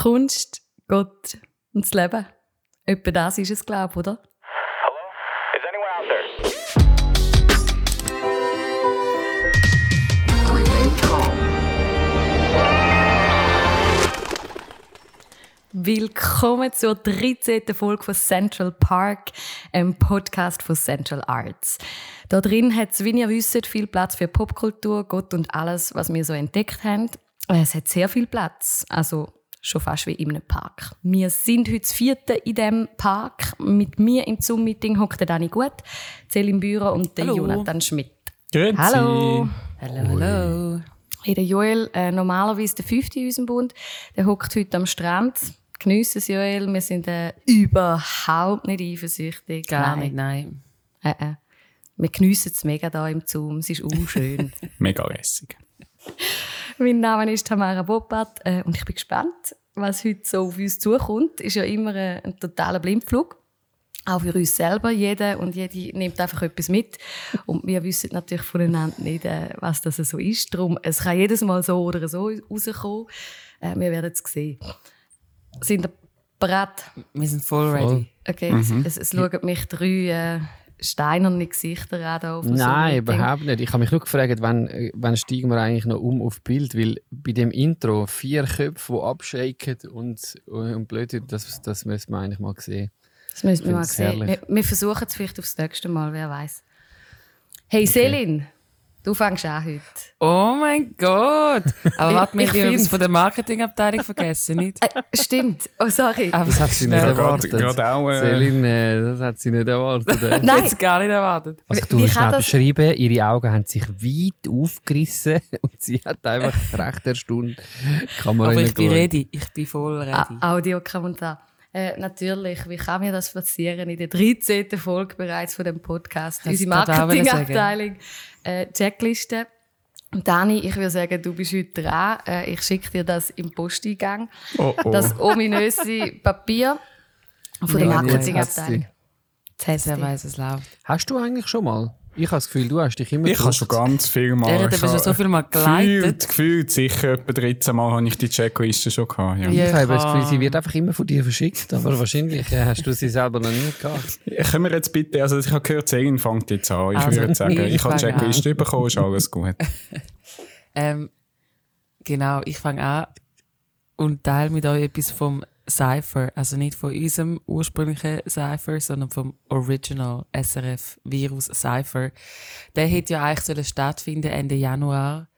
Kunst, Gott und das Leben. Etwa das ist es, glaube ich, oder? Hello? Is anyone out there? Willkommen zur 13. Folge von Central Park, einem Podcast von Central Arts. Da drin hat es, wie ihr wisst, viel Platz für Popkultur, Gott und alles, was wir so entdeckt haben. Es hat sehr viel Platz, also schon fast wie in einem Park. Wir sind heute das vierte in diesem Park. Mit mir im Zoom-Meeting hockt der Dani Gut, Celine Bührer und der Hallo. Jonathan Schmidt. Grüezi. Hallo! Hallo, hallo. Hey, der Joel, äh, normalerweise der fünfte in unserem Bund, der hockt heute am Strand. Geniessen es, Joel. Wir sind äh, überhaupt nicht eifersüchtig. Gar Nein. nicht, nein. Äh, äh. Wir geniessen es mega da im Zoom. Es ist unschön. Mega lässig. Mein Name ist Tamara Boppert äh, und ich bin gespannt, was heute so auf uns zukommt. Ist ja immer äh, ein totaler Blindflug. Auch für uns selber. Jeder und jede nimmt einfach etwas mit. Und wir wissen natürlich voneinander nicht, äh, was das so ist. Darum, es kann jedes Mal so oder so rauskommen. Äh, wir werden es sehen. Sind ihr bereit? Wir sind voll ready. Okay, es, es schauen mich drei äh, steinerne Gesichter an. da auf dem Nein, Zoom-Meeting. überhaupt nicht. Ich habe mich nur gefragt, wann, wann steigen wir eigentlich noch um auf Bild, weil bei dem Intro vier Köpfe, die abschaken und, und blöd sind, das, das müssen wir eigentlich mal sehen. Das müssen wir mal sehen. Wir, wir versuchen es vielleicht aufs nächste Mal, wer weiß. Hey Selin, du fängst an heute. Oh mein Gott! Aber Ich- warte, wir ich haben etwas von der Marketingabteilung vergessen, nicht? Äh, stimmt. Oh, sorry. Aber Das hat sie nicht erwartet. gerade- gerade auch, äh, Celine, das hat sie nicht erwartet. äh. Nein, Jetzt gar nicht erwartet. Also du schnell das- beschreiben, ihre Augen haben sich weit aufgerissen und sie hat einfach recht erstaunt Kamera Aber ich bin ready. Ich bin voll ready. A- Audiokommentar. Äh, natürlich, wie kann mir das passieren in der 13. Folge bereits von dem Podcast? Das Unsere Marketingabteilung, äh, Checkliste. Und Dani, ich würde sagen, du bist heute dran. Äh, ich schicke dir das im Posteingang. Oh, oh. Das ominöse Papier von der Marketingabteilung. Wer weiß, es läuft. Hast du eigentlich schon mal? Ich habe das Gefühl, du hast dich immer ich habe schon ganz viel Mal. Der hat ich schon so viel Mal Gefühlt, geleitet. gefühlt sicher etwa 13 Mal habe ich die Checkliste schon gehabt. Ja. Ja. Ich habe das Gefühl, sie wird einfach immer von dir verschickt, aber wahrscheinlich äh, hast du sie selber noch nie gehabt. Können wir jetzt bitte, also ich habe gehört, Celine fängt jetzt an. Ich Also, würde sagen, ich ich habe die Checkliste bekommen, ist alles gut. Ähm, genau, ich fange an und teile mit euch etwas vom Cypher. Also nicht von unserem ursprünglichen Cypher, sondern vom Original SRF Virus Cypher. Der hätte ja eigentlich sollen stattfinden Ende Januar.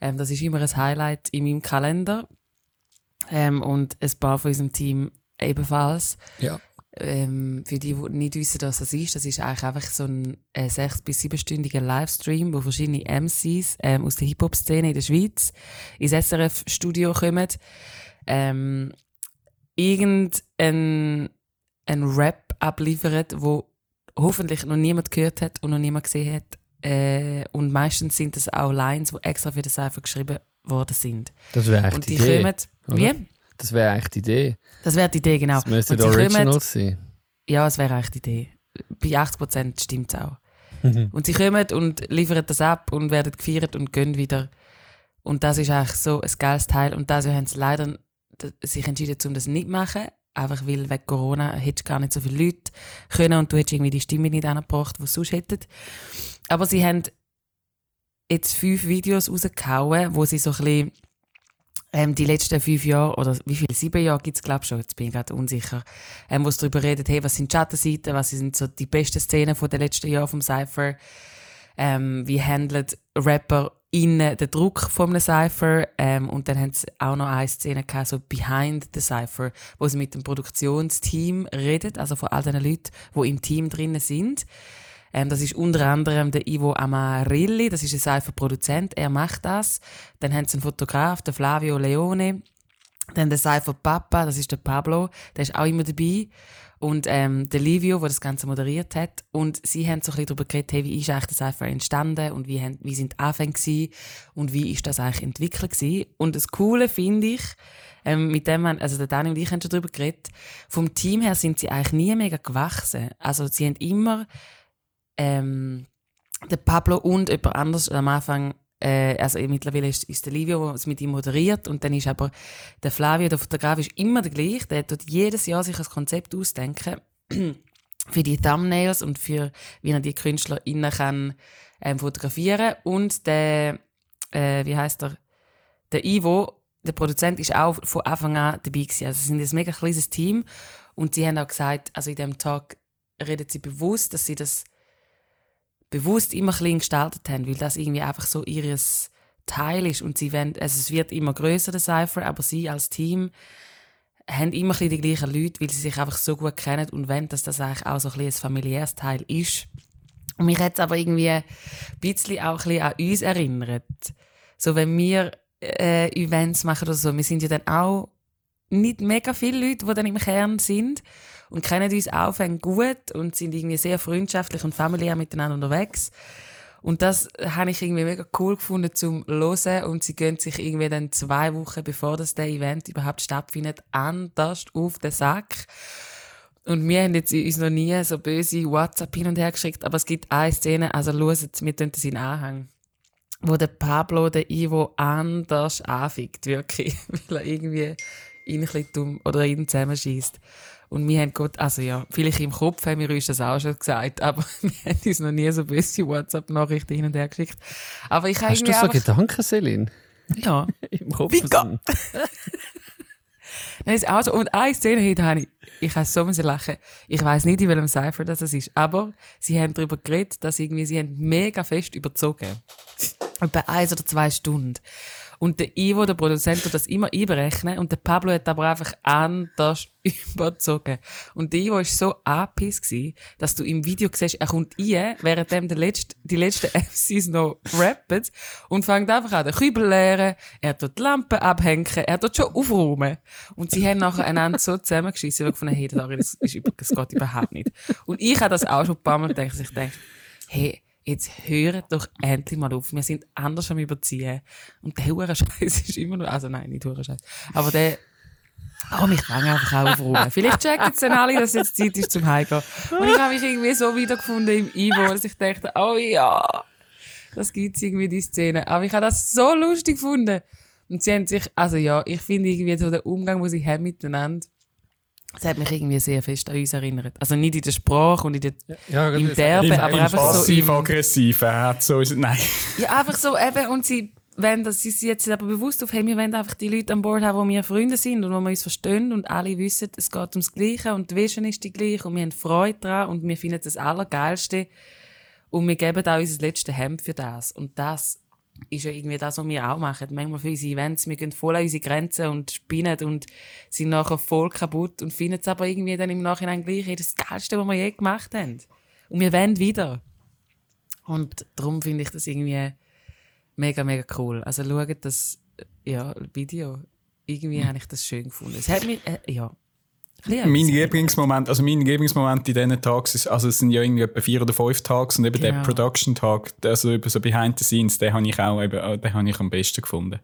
Ähm, das ist immer ein Highlight in meinem Kalender. Ähm, und ein paar von unserem Team ebenfalls. Ja. Ähm, für die, die nicht wissen, was das ist, das ist eigentlich einfach so ein äh, sechs- bis siebenstündiger Livestream, wo verschiedene MCs ähm, aus der Hip-Hop-Szene in der Schweiz ins SRF-Studio kommen. Ähm, irgendein ein Rap abliefert, wo hoffentlich noch niemand gehört hat und noch niemand gesehen hat. Äh, und meistens sind das auch Lines, die extra für den Cypher geschrieben worden sind. Das wäre echt und die Idee. kommen. Wie? Das wäre eigentlich die Idee. Das wäre die Idee, genau. Das müsste sie kommen- Originals sein. Ja, es wäre eigentlich die Idee. Bei 80% stimmt es auch. und sie kommen und liefern das ab und werden gefeiert und gehen wieder. Und das ist eigentlich so ein geiles Teil. Und das haben sie leider sich entschieden, um das nicht zu machen. Einfach weil wegen Corona hättest gar nicht so viele Leute können und du hättest irgendwie die Stimme nicht angebracht, die sie sonst hätten. Aber sie haben jetzt fünf Videos rausgehauen, wo sie so ein bisschen ähm, die letzten fünf Jahre, oder wie viele, sieben Jahre gibt es, glaube ich schon, jetzt bin ich gerade unsicher, ähm, wo es darüber redet, hey, was sind die Schattenseiten, was sind so die besten Szenen von den letzten Jahren vom Cypher, ähm, wie handelt Rapper innen den Druck von einem Cypher ähm, und dann haben sie auch noch eine Szene gehabt, so behind the Cypher, wo sie mit dem Produktionsteam redet, also von all den Leuten, die im Team drinnen sind. Ähm, das ist unter anderem der Ivo Amarilli, das ist ein Cypher-Produzent, er macht das. Dann haben sie einen Fotograf, der Flavio Leone. Dann der Cypher Papa, das ist der Pablo, der ist auch immer dabei. Und ähm, der Livio, der das Ganze moderiert hat. Und sie haben so ein bisschen darüber geredet, hey, wie ist eigentlich der Cypher entstanden und wie, haben, wie sind die Anfänge gewesen und wie ist das eigentlich entwickelt gewesen. Und das Coole finde ich, ähm, mit dem, man- also der Dani und ich haben schon darüber geredet, vom Team her sind sie eigentlich nie mega gewachsen. Also sie haben immer ähm, der Pablo und jemand anders am Anfang äh, also mittlerweile ist, ist der Livio, der es mit ihm moderiert und dann ist aber der Flavio, der Fotograf, ist immer der gleiche. Der tut jedes Jahr sich ein Konzept ausdenken für die Thumbnails und für, wie er die KünstlerInnen kann ähm, fotografieren und der, äh, wie heißt der, der Ivo, der Produzent, ist auch von Anfang an dabei gewesen. Also sie sind ein mega kleines Team und sie haben auch gesagt, also in dem Tag reden sie bewusst, dass sie das bewusst immer klein gestaltet haben, weil das irgendwie einfach so ihres Teil ist und sie wollen, also es wird immer größer der Cypher, aber sie als Team haben immer die gleichen Leute, weil sie sich einfach so gut kennen und wollen, dass das eigentlich auch so ein, ein familiäres Teil ist. Und mich hat es aber irgendwie ein bisschen auch ein bisschen an uns erinnert. So, wenn wir äh, Events machen oder so, wir sind ja dann auch nicht mega viele Leute, die dann im Kern sind und kennen uns auch gut und sind irgendwie sehr freundschaftlich und familiär miteinander unterwegs. Und das habe ich irgendwie mega cool gefunden zum Hören und sie gehen sich irgendwie dann zwei Wochen, bevor das der Event überhaupt stattfindet, anders auf den Sack. Und wir haben jetzt uns noch nie so böse WhatsApp hin und her geschickt, aber es gibt eine Szene, also hört, wir tun das in Anhang, wo der Pablo den Ivo anders anfickt, wirklich, weil er irgendwie ihn ein bisschen dumm oder ihn zusammenschießt. Und wir haben Gott, also ja, vielleicht im Kopf haben wir uns das auch schon gesagt, aber wir haben uns noch nie so böse WhatsApp-Nachrichten hin und her geschickt. Aber ich Hast du so einfach, Gedanken, Selin? Ja. Im Kopf? Vika! Nein, ist auch so. Und eine Szene heute habe ich, ich habe so müssen lachen. Ich weiß nicht, in welchem Cypher das ist, aber sie haben darüber geredet, dass irgendwie, sie haben mega fest überzogen. Etwa eins oder zwei Stunden. Und der Ivo, der Produzent, tut das immer einberechnen und der Pablo hat aber einfach anders überzogen. Und der Ivo war so angepisst dass du im Video siehst, er kommt rein, während der letzte, die letzten MCs noch rappen und fängt einfach an, den Kübel leeren, er tut die Lampen abhängen, er tut schon aufräumen. Und sie haben nachher einander so zusammengeschissen, weil ich gefunden, hey, das, ist, das geht überhaupt nicht. Und ich habe das auch schon ein paar Mal gedacht, dass ich denke, hey, jetzt hört doch endlich mal auf. Wir sind anders am Überziehen. Und der hure Scheiß ist immer noch, also nein, nicht hure Scheiß. Aber der, oh, mich kann einfach auch aufräumen. Vielleicht checken es dann alle, dass jetzt Zeit ist zum Heimgehen. Und ich habe mich irgendwie so wiedergefunden im Ivo, dass ich dachte, oh ja, das gibt's irgendwie, die Szene. Aber ich habe das so lustig gefunden. Und sie haben sich, also ja, ich finde irgendwie so der Umgang, den sie haben miteinander, das hat mich irgendwie sehr fest an uns erinnert. Also nicht in der Sprache und in der, Ja, im das- Derben, Im, aber im einfach so im, hat so, nein. ja, einfach so eben, und sie wenn das, sie sind jetzt aber bewusst auf, hey, wir wollen einfach die Leute an Bord haben, wo wir Freunde sind und wo wir uns verstehen und alle wissen, es geht ums Gleiche und die Vision ist die gleiche und wir haben Freude daran und wir finden das Allergeilste und wir geben auch unser letztes Hemd für das. Und das ist ja irgendwie das, was wir auch machen. Manchmal für unsere Events, wir gehen voll an unsere Grenzen und spinnen und sind nachher voll kaputt und finden es aber irgendwie dann im Nachhinein gleich, hey, das Geilste, was wir je gemacht haben. Und wir wollen wieder. Und darum finde ich das irgendwie mega, mega cool. Also schaut das ja, Video. Irgendwie habe ich das schön gefunden. Es hat mich, äh, ja. Bisschen Mein Lieblingsmoment, also mein Lieblingsmoment in diesen Tagen ist, also es sind ja irgendwie etwa vier oder fünf Tage und eben der Genau. Production-Tag, also über so Behind the Scenes, den habe ich auch eben, den habe ich am besten gefunden.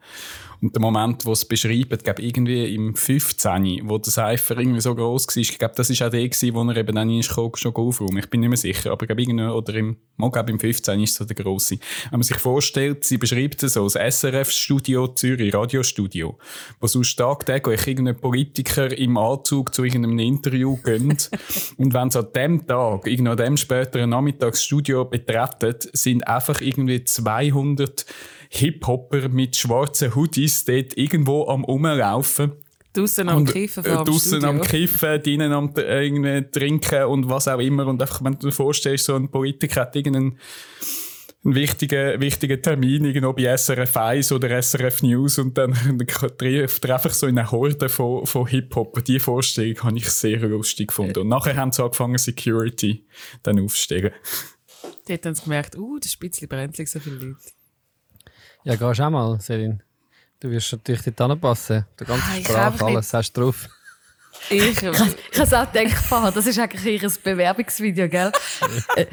Und der Moment, wo es beschreibt, glaube irgendwie im 15., wo der Cypher irgendwie so gross war, ich glaube, das ist auch der gewesen, wo er eben dann ist, schon aufräumen. Ich bin nicht mehr sicher, aber ich glaube, irgendwie, oder im, glaube im 15. ist so der grosse. Wenn man sich vorstellt, sie beschreibt es so, das SRF-Studio Zürich, Radiostudio, wo sonst tagtäglich irgendein Politiker im Anzug zu irgendeinem Interview gehen. und wenn sie an dem Tag, irgendwie an dem späteren Nachmittagsstudio betreten, sind einfach irgendwie 200 Hip-Hopper mit schwarzen Hoodies dort irgendwo am Rumlaufen. Draussen am Und Kiffen äh, draussen am Kiffen, drinnen am äh, trinken und was auch immer. Und einfach, wenn du dir vorstellst, so ein Politiker hat irgendeinen einen wichtigen, wichtigen Termin irgendwo bei SRF 1 oder SRF News und dann trifft er einfach so in eine Horde von, von Hip-Hop. Die Vorstellung habe ich sehr lustig gefunden. Und nachher haben sie angefangen, Security dann aufzustellen. Dort haben sie gemerkt, uh, das Spitzli brennt so viele Leute. Ja, gehst auch mal, Selin. Du wirst natürlich dort anpassen. Der ganze Ah, nicht- alles hast du drauf. Ich, Ich habe es auch gedacht, das ist eigentlich ihr Bewerbungsvideo, gell? Äh,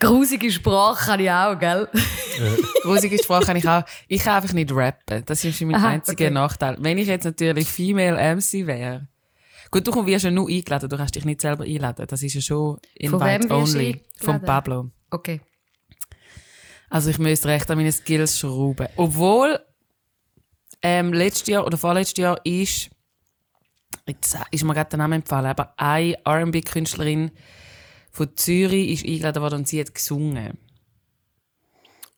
Grusige Sprache kann ich auch, gell? grusige Sprache kann ich auch. Ich kann einfach nicht rappen. Das ist mein Aha, einziger okay. Nachteil. Wenn ich jetzt natürlich Female MC wäre. Gut, du wirst ja nur eingeladen, du kannst dich nicht selber einladen. Das ist ja schon Invite Only. Von? Pablo. Okay. Also ich müsste recht an meine Skills schrauben. Obwohl ähm, letztes Jahr oder vorletztes Jahr ist, jetzt ist mir gerade der Name empfallen, aber eine R&B-Künstlerin von Zürich ist eingeladen worden und sie hat gesungen.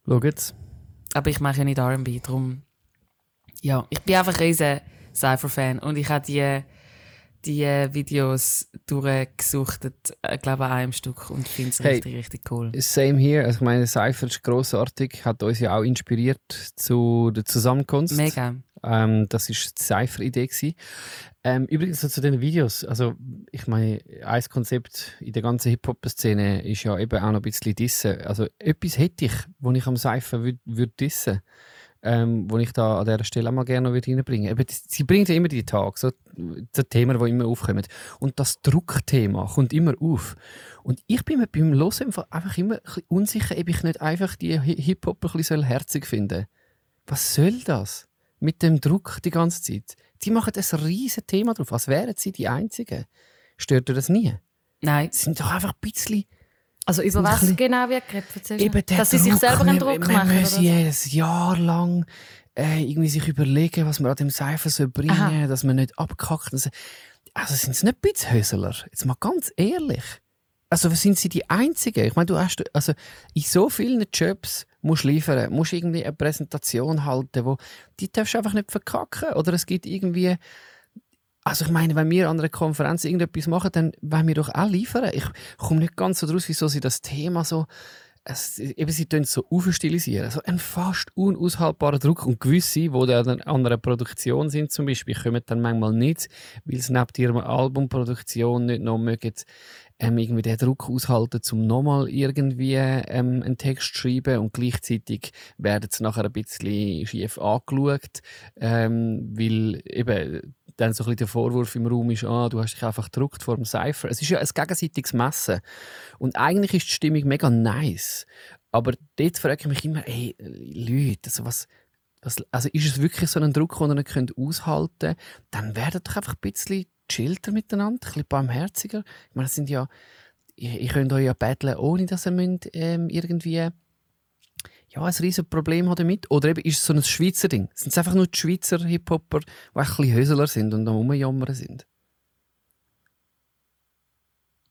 Schau jetzt. Aber ich mache ja nicht R&B, darum... Ja, ich bin einfach ein riesen Cypher-Fan und ich habe die, die Videos durchgesuchtet, äh, glaube an einem Stück und finde es Hey. richtig, richtig cool. Same here. Also ich meine, Cypher ist grossartig, hat uns ja auch inspiriert zu der Zusammenkunft. Mega. Ähm, das war die Cypher-Idee. Ähm, übrigens zu den Videos. Also, ich meine, ein Konzept in der ganzen Hip-Hop-Szene ist ja eben auch noch ein bisschen dissen. Also, etwas hätte ich, wo ich am Cypher würde würd dissen ähm, wo ich da an dieser Stelle auch mal gerne noch reinbringen würde. Sie bringt ja immer die Tage, so, so Themen, die immer aufkommen. Und das Druckthema kommt immer auf. Und ich bin mir beim Hören einfach immer ein unsicher, ob ich nicht einfach die Hi- Hip-Hop ein bisschen herzig finden Was soll das? Mit dem Druck die ganze Zeit. Die machen ein riesiges Thema drauf, als wären sie die Einzigen. Stört dir das nie? Nein, Sie sind doch einfach ein bisschen... Also über was bisschen- genau wird geredet? Eben der Dass sie sich Druck, selber einen wir- Druck wir machen? Oder müssen so? jedes Jahr lang äh, irgendwie sich überlegen, was wir an dem Cypher so bringen, Aha. dass man nicht abkackt. Also, sind es nicht ein bisschen Hösler? Jetzt mal ganz ehrlich. Also sind sie die Einzigen? Ich meine, du hast also in so vielen Jobs musst liefern, musst irgendwie eine Präsentation halten, wo die darfst du einfach nicht verkacken. Oder es gibt irgendwie also ich meine, wenn wir an einer Konferenz irgendetwas machen, dann wollen wir doch auch liefern. Ich komme nicht ganz so draus, wieso sie das Thema so es, eben, sie tun es so aufstilisieren. So ein fast unaushaltbarer Druck. Und gewisse, die dann an einer Produktion sind zum Beispiel, kommen dann manchmal nicht, weil sie neben ihrer Albumproduktion nicht noch mögen, ähm, irgendwie den Druck aushalten, um nochmal irgendwie ähm, einen Text zu schreiben und gleichzeitig werden sie nachher ein bisschen schief angeschaut, ähm, weil eben dann so ein bisschen der Vorwurf im Raum ist, ah, du hast dich einfach gedruckt vor dem Cypher. Es ist ja ein gegenseitiges Messen. Und eigentlich ist die Stimmung mega nice. Aber dort frage ich mich immer, ey, Leute, also was, was, also ist es wirklich so ein Druck, den ihr nicht könnt aushalten könnt? Dann werdet doch einfach ein bisschen chillter miteinander, ein bisschen barmherziger. Ich meine, das sind ja, ihr, ihr könnt euch ja battlen, ohne dass ihr müsst, ähm, irgendwie ja, ein riesen Problem haben damit. Oder eben ist es so ein Schweizer Ding? Sind es einfach nur die Schweizer Hip-Hopper, die ein bisschen Hösler sind und am Rumjammern sind?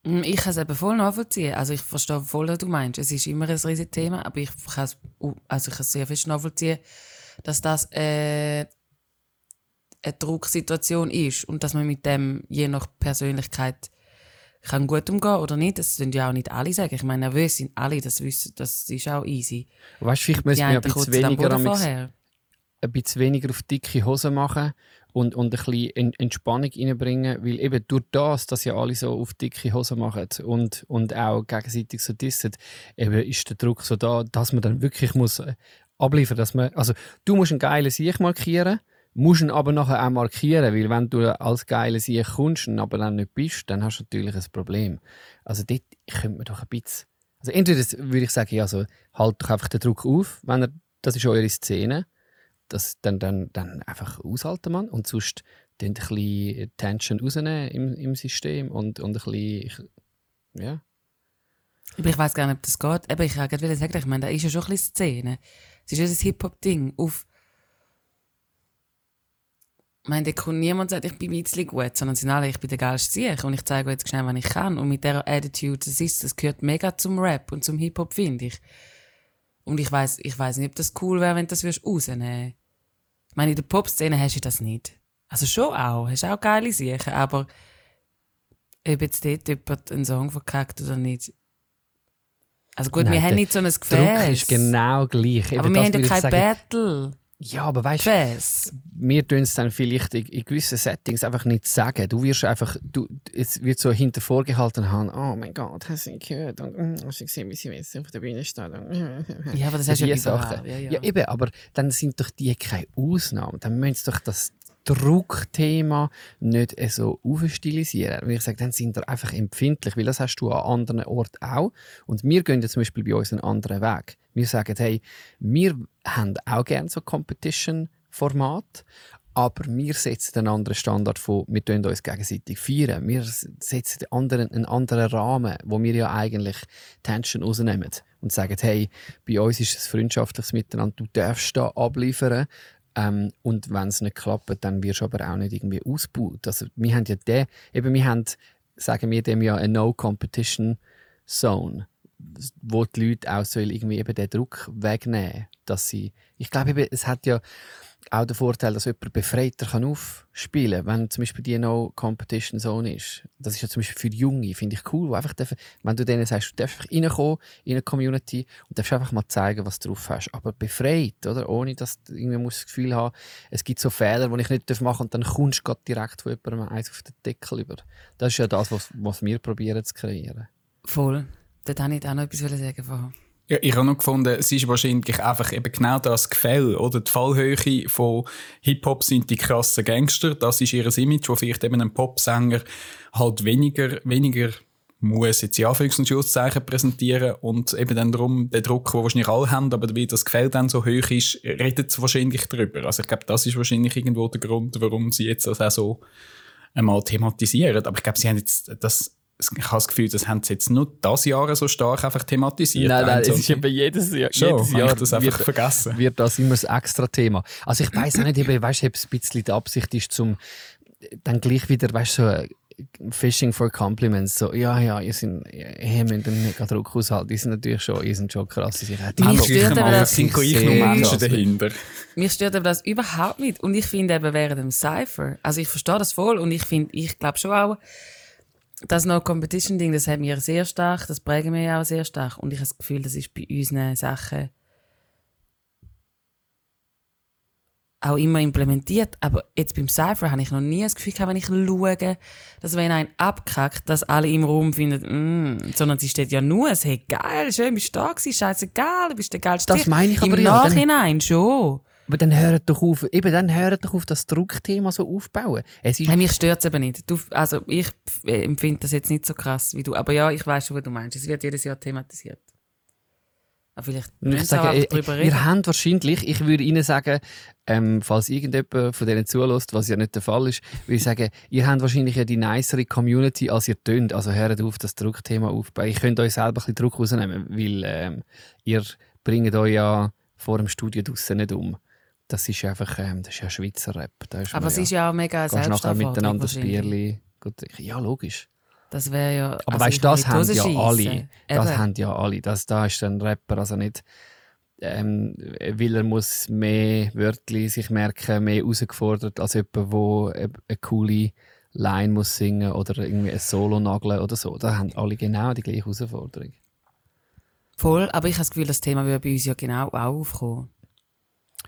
Mm, Ich kann es eben voll nachvollziehen. Also ich verstehe voll, was du meinst. Es ist immer ein riesiges Thema, aber ich kann es, also ich kann es sehr fest nachvollziehen, dass das äh, eine Drucksituation ist und dass man mit dem je nach Persönlichkeit kann gut umgehen oder nicht. Das sind ja auch nicht alle sagen. Ich meine, nervös sind alle, das wissen, das ist auch easy. Weißt du, vielleicht müssen wir ein bisschen am weniger, vorher. ein bisschen weniger auf dicke Hosen machen und, und ein bisschen En- Entspannung reinbringen, weil eben durch das, dass ja alle so auf dicke Hosen machen und, und auch gegenseitig so dissen, eben ist der Druck so da, dass man dann wirklich muss äh, abliefern, dass man, also du musst einen geilen Sieg markieren, musst ihn aber nachher auch markieren, weil wenn du als geiler Sieg kommst und aber dann nicht bist, dann hast du natürlich ein Problem. Also dort könnte man doch ein bisschen, also entweder würde ich sagen, ja, so, halt doch einfach den Druck auf, wenn er, das ist eure Szene, das dann, dann, dann einfach aushalten man und sonst dann ein bisschen Tension rausnehmen im, im System und, und ein bisschen, ja. Aber ich weiß gar nicht, ob das geht. Eben, ich wollte gerade sagen, ich meine, da ist ja schon ein bisschen Szene. Es ist ja das Hip-Hop-Ding. Auf. Ich meine, da kommt niemand und sagt, ich bin ein bisschen gut, sondern sie sind alle, ich bin der geilste Sieg und ich zeige euch jetzt schnell, was ich kann. Und mit dieser Attitude, das ist, das gehört mega zum Rap und zum Hip-Hop, finde ich. Und ich weiß ich nicht, ob das cool wäre, wenn du das würdest rausnehmen Ich meine, in der Pop-Szene hast du das nicht. Also schon auch, hast auch geile Sachen, aber ob jetzt dort jemand einen Song verkackt oder nicht. Also gut, Nein, wir haben nicht so ein Gefäß. Druck ist genau gleich. Eben aber wir das haben ja kein sagen. Battle. Ja, aber weißt du, wir tun es dann vielleicht in, in gewissen Settings einfach nicht sagen. Du wirst einfach, du, es wird so hinter vorgehalten haben, oh mein Gott, hast du ihn gehört? Und mm, hast du gesehen, wie sie jetzt auf der Bühne steht? Und, Ja, aber das hast du ja. Sachen. Ja, ja. Ja, eben, aber dann sind doch die keine Ausnahmen. Dann müssen sie doch das Druckthema nicht so aufstilisieren. Weil ich sage, dann sind wir einfach empfindlich, weil das hast du an anderen Orten auch. Und wir gehen jetzt zum Beispiel bei uns einen anderen Weg. Wir sagen, hey, wir haben auch gerne so Competition-Format, aber wir setzen einen anderen Standard von, wir tun uns gegenseitig feiern. Wir setzen anderen, einen anderen Rahmen, wo wir ja eigentlich Tension rausnehmen. und sagen, hey, bei uns ist es freundschaftliches Miteinander, du darfst da abliefern. Ähm, und wenn es nicht klappt, dann wirst du aber auch nicht irgendwie ausgebaut. Also wir haben ja den, eben wir haben, sagen wir dem ja, eine No-Competition-Zone wo die Leute auch soll irgendwie eben den Druck wegnehmen dass sie ich glaube es hat ja auch den Vorteil, dass jemand befreiter kann aufspielen kann, wenn zum Beispiel die No-Competition Zone ist. Das ist ja zum Beispiel für Junge, finde ich cool, einfach dürfen, wenn du denen sagst, du darfst einfach reinkommen in eine Community und darfst einfach mal zeigen, was du drauf hast. Aber befreit, oder? Ohne, dass du irgendwie das Gefühl haben, es gibt so Fehler, die ich nicht machen darf und dann kommst du direkt von jemandem eins auf den Deckel über. Das ist ja das, was, was wir probieren zu kreieren. Voll. Dort wollte ich auch noch etwas sagen. Ja, ich habe noch gefunden, es ist wahrscheinlich einfach eben genau das Gefälle, oder? Die Fallhöhe von Hip-Hop sind die krassen Gangster. Das ist ihr Image, wo vielleicht eben ein Popsänger halt weniger, weniger muss jetzt in Anführungs- präsentieren und eben dann darum der Druck, den wahrscheinlich alle haben, aber wie das Gefälle dann so hoch ist, redet sie wahrscheinlich darüber. Also ich glaube, das ist wahrscheinlich irgendwo der Grund, warum sie jetzt das auch so einmal thematisieren. Aber ich glaube, sie haben jetzt das ich habe das Gefühl, das haben sie jetzt nur das Jahr so stark einfach thematisiert. Nein, nein, es ist eben jedes Jahr, Schon, jedes Jahr das einfach wird, vergessen. wird das immer das extra Thema. Also ich weiß auch nicht, ich weiß, ob es ein bisschen die Absicht ist, zum dann gleich wieder, weißt so Fishing for Compliments, so, ja, ja, ihr sind, ihr müsst einen mega Druck aushalten, die sind natürlich schon, ihr sind schon krass, sie sind Mich stört aber das sind gleich noch Menschen dahinter. Mich stört aber das überhaupt nicht und ich finde eben während dem Cypher, also ich verstehe das voll und ich finde, ich glaube schon auch, das No-Competition-Ding, das haben wir sehr stark, das prägen wir ja auch sehr stark. Und ich habe das Gefühl, das ist bei unseren Sachen auch immer implementiert. Aber jetzt beim Cypher habe ich noch nie das Gefühl gehabt, wenn ich schaue, dass wenn ein abkackt, dass alle im Raum finden, mm, sondern sie steht ja nur, es hey, geil, schön, bist du da gewesen, scheißegal, du bist der geilste. Das meine ich aber Im ja, Nachhinein schon. Aber dann hört doch auf, eben dann hört doch auf, das Druckthema so aufbauen. Es ist hey, mich stört es eben nicht. Du, also ich empfinde das jetzt nicht so krass wie du. Aber ja, ich weiß schon, was du meinst. Es wird jedes Jahr thematisiert. Aber vielleicht ich sage, auch darüber reden. Ihr habt wahrscheinlich, ich würde Ihnen sagen, ähm, falls irgendjemand von denen zulässt, was ja nicht der Fall ist, würde ich sagen, ihr habt wahrscheinlich ja die nicere Community, als ihr tönt. Also hört auf, das Druckthema aufbauen. Ich könnte euch selber ein bisschen Druck rausnehmen, weil ähm, ihr bringt euch ja vor dem Studio draussen nicht um das ist einfach ähm, das ist ja Schweizer Rap. Aber es ja, ist ja auch mega selbstverständlich. miteinander das Bierli. Ja, logisch. Das wäre ja. Aber also weißt, das haben ja alle. Das haben ja alle. Das, da ist ein Rapper also nicht. Ähm, weil er muss mehr Wörter sich merken, mehr herausgefordert als jemand, der eine coole Line muss singen oder irgendwie ein Solo nageln oder so. Da haben alle genau die gleiche Herausforderung. Voll, aber ich habe das Gefühl, das Thema würde bei uns ja genau auch aufkommen.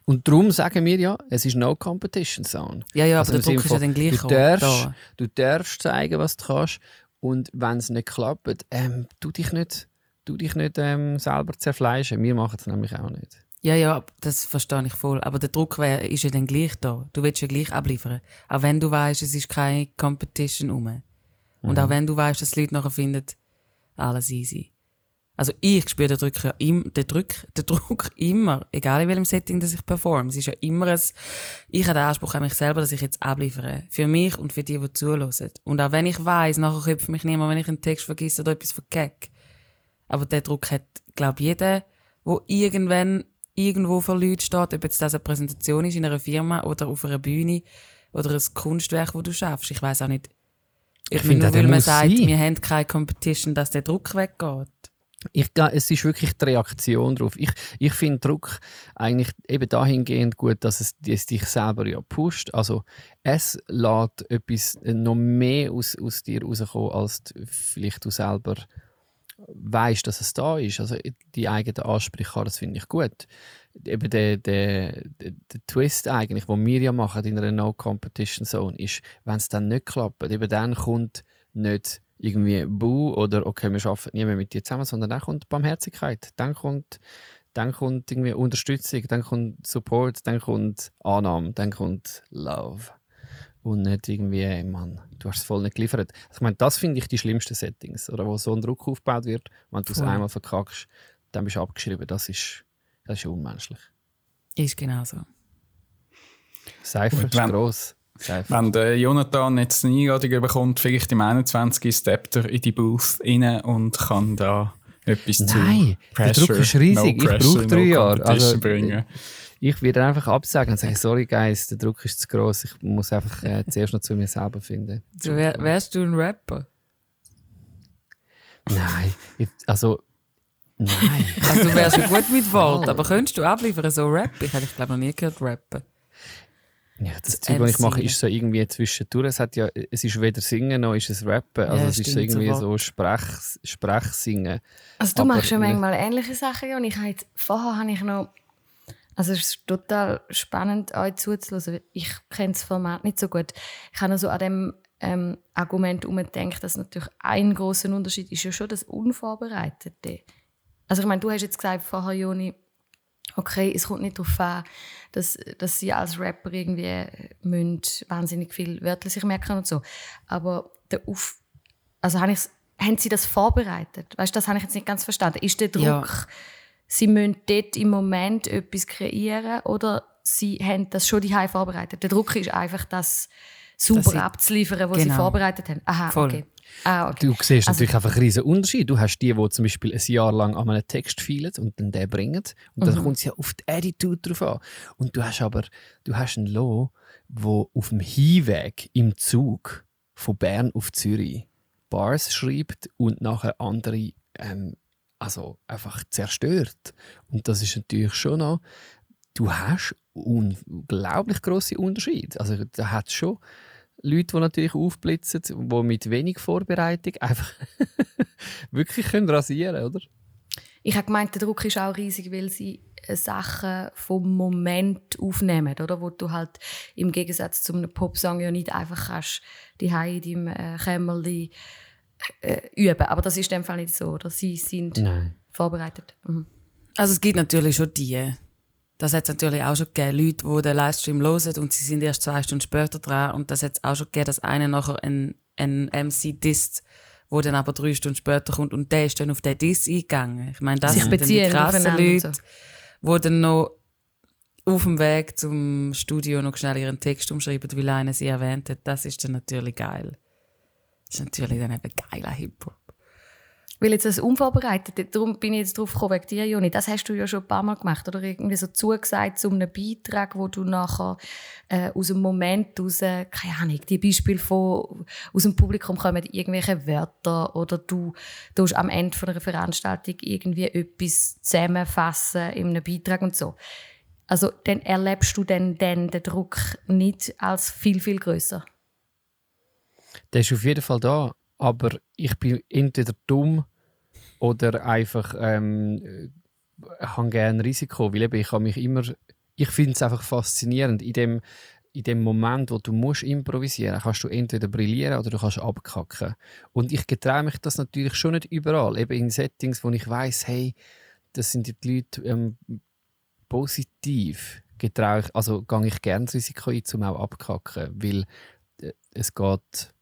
Und darum sagen wir ja, es ist no competition zone. Ja, ja, also aber der Druck ist ja dann gleich du darfst, du darfst zeigen, was du kannst. Und wenn es nicht klappt, ähm, tu dich nicht, tu dich nicht ähm, selber zerfleischen. Wir machen es nämlich auch nicht. Ja, ja, das verstehe ich voll. Aber der Druck wär, ist ja dann gleich da. Du willst ja gleich abliefern. Auch wenn du weißt, es ist keine Competition rum. Und mhm. auch wenn du weißt, dass die Leute nachher finden, alles easy. Also ich spüre den Druck, ja im, den, Druck, den Druck immer, egal in welchem Setting dass ich performe. Es ist ja immer ein, ich habe den Anspruch an mich selber, dass ich jetzt abliefere. Für mich und für die, die zuhören. Und auch wenn ich weiss, nachher köpft mich niemand, wenn ich einen Text vergesse oder etwas verkecke. Aber der Druck hat, glaube ich, jeder, der irgendwann irgendwo vor Leuten steht, ob jetzt das eine Präsentation ist in einer Firma oder auf einer Bühne oder ein Kunstwerk, das du schaffst. Ich weiß auch nicht. Ich, ich finde, nur, weil man sagt, sein. wir haben keine Competition, dass der Druck weggeht. Ich, es ist wirklich die Reaktion darauf. Ich, ich finde Druck eigentlich eben dahingehend gut, dass es, es dich selber ja pusht. Also es lässt etwas noch mehr aus, aus dir rauskommen, als du vielleicht du selber weißt, dass es da ist. Also die eigenen Ansprüche, das finde ich gut. Eben der, der, der, der Twist eigentlich, den wir ja machen in einer No-Competition-Zone, ist, wenn es dann nicht klappt, eben dann kommt nicht irgendwie Bu oder okay, wir arbeiten nie mehr mit dir zusammen, sondern dann kommt Barmherzigkeit, dann kommt, dann kommt irgendwie Unterstützung, dann kommt Support, dann kommt Annahme, dann kommt Love. Und nicht irgendwie, Mann, du hast es voll nicht geliefert. Also ich meine, das finde ich die schlimmsten Settings, oder wo so ein Druck aufgebaut wird, wenn du es einmal verkackst, dann bist du abgeschrieben. Das ist, das ist unmenschlich. Ist genau so. Cypher ist gross. Wenn der Jonathan jetzt eine Einladung bekommt, vielleicht im 21. steppt er in die Booth rein und kann da etwas zu Nein, der Druck ist riesig. no ich pressure, brauche drei no Jahre. Also, bringen. ich werde einfach absagen und sagen, sorry Guys, der Druck ist zu groß. Ich muss einfach äh, zuerst noch zu mir selber finden. So, wär, wärst du ein Rapper? Nein, ich, also nein. Also du wärst ja gut mit Wort, aber könntest du abliefern, so rappen? Ich hätte, ich glaube, noch nie gehört rappen. Ja, das Das Zeug, was ich mache, ist so irgendwie zwischendurch. Es, hat ja, es ist weder Singen noch ist es Rappen. Also Ja, es ist so irgendwie so Sprech, Sprechsingen. Also du Aber machst ja manchmal ähnliche Sachen. Und ich habe jetzt, vorher habe ich noch, also es ist total spannend, euch zuzuhören. Ich kenne das Format nicht so gut. Ich habe noch so an dem ähm, Argument umgedacht, dass natürlich ein großer Unterschied ist ja schon das Unvorbereitete. Also ich meine, du hast jetzt gesagt vorher, Joni, okay, es kommt nicht darauf an, dass, dass sie als Rapper irgendwie äh, müssen wahnsinnig viel Wörter sich merken und so. Aber der Auf also habe ich's, haben sie das vorbereitet? Weißt, das habe ich jetzt nicht ganz verstanden. Ist der Druck, Ja. sie müssen dort im Moment etwas kreieren oder sie haben das schon die vorbereitet? Der Druck ist einfach, das sauber sie- abzuliefern, was sie Genau. vorbereitet haben. Aha, Voll. okay. Ah, okay. Du siehst Also- natürlich einfach einen riesen Unterschied. Du hast die, die zum Beispiel ein Jahr lang an einem Text feilen und dann den bringen. Und dann kommt es ja auf die Attitude drauf an. Und du hast aber du hast einen Lo, der auf dem Hinweg im Zug von Bern auf Zürich Bars schreibt und nachher andere ähm, also einfach zerstört. Und das ist natürlich schon noch, du hast unglaublich große Unterschiede. Also da hat schon Leute, die natürlich aufblitzen, die mit wenig Vorbereitung einfach wirklich können rasieren oder? Ich habe gemeint, der Druck ist auch riesig, weil sie äh, Sachen vom Moment aufnehmen, oder? Wo du halt im Gegensatz zu einem Popsong ja nicht einfach kannst, die in deinem äh, Kämmerli äh, üben. Aber das ist in dem Fall nicht so, oder? Sie sind Nein. vorbereitet. Mhm. Also es gibt natürlich schon die. Das hat es natürlich auch schon gegeben. Leute, die den Livestream hören und sie sind erst zwei Stunden später dran. Und das hat es auch schon gegeben, dass einer nachher ein, ein MC disst, wo dann aber drei Stunden später kommt und der ist dann auf den Diss eingegangen. Ich meine, das Sich sind dann die krassen Leute, so. die dann noch auf dem Weg zum Studio noch schnell ihren Text umschreiben, weil einer sie erwähnt hat. Das ist dann natürlich geil. Das ist natürlich dann eben geiler Hip-Hop. Weil jetzt das Unvorbereitete, darum bin ich jetzt drauf gekommen, wegen dir, Joni, das hast du ja schon ein paar Mal gemacht, oder? Irgendwie so zugesagt zu einem Beitrag, wo du nachher äh, aus dem Moment raus, keine Ahnung, die Beispiele von, aus dem Publikum kommen irgendwelche Wörter oder du tust am Ende von einer Veranstaltung irgendwie etwas zusammenfassen in einem Beitrag und so. Also dann erlebst du dann den Druck nicht als viel, viel größer. Der ist auf jeden Fall da, aber ich bin entweder dumm oder einfach ähm, äh, habe gerne Risiko, weil eben ich habe mich immer, ich finde es einfach faszinierend in dem in dem Moment, wo du musst improvisieren, kannst du entweder brillieren oder du kannst abkacken. Und ich getraue mich das natürlich schon nicht überall, eben in Settings, wo ich weiß, hey, das sind die Leute ähm, positiv. Getraue ich, also gehe ich gerne das Risiko ein, zum auch abkacken, weil äh, es geht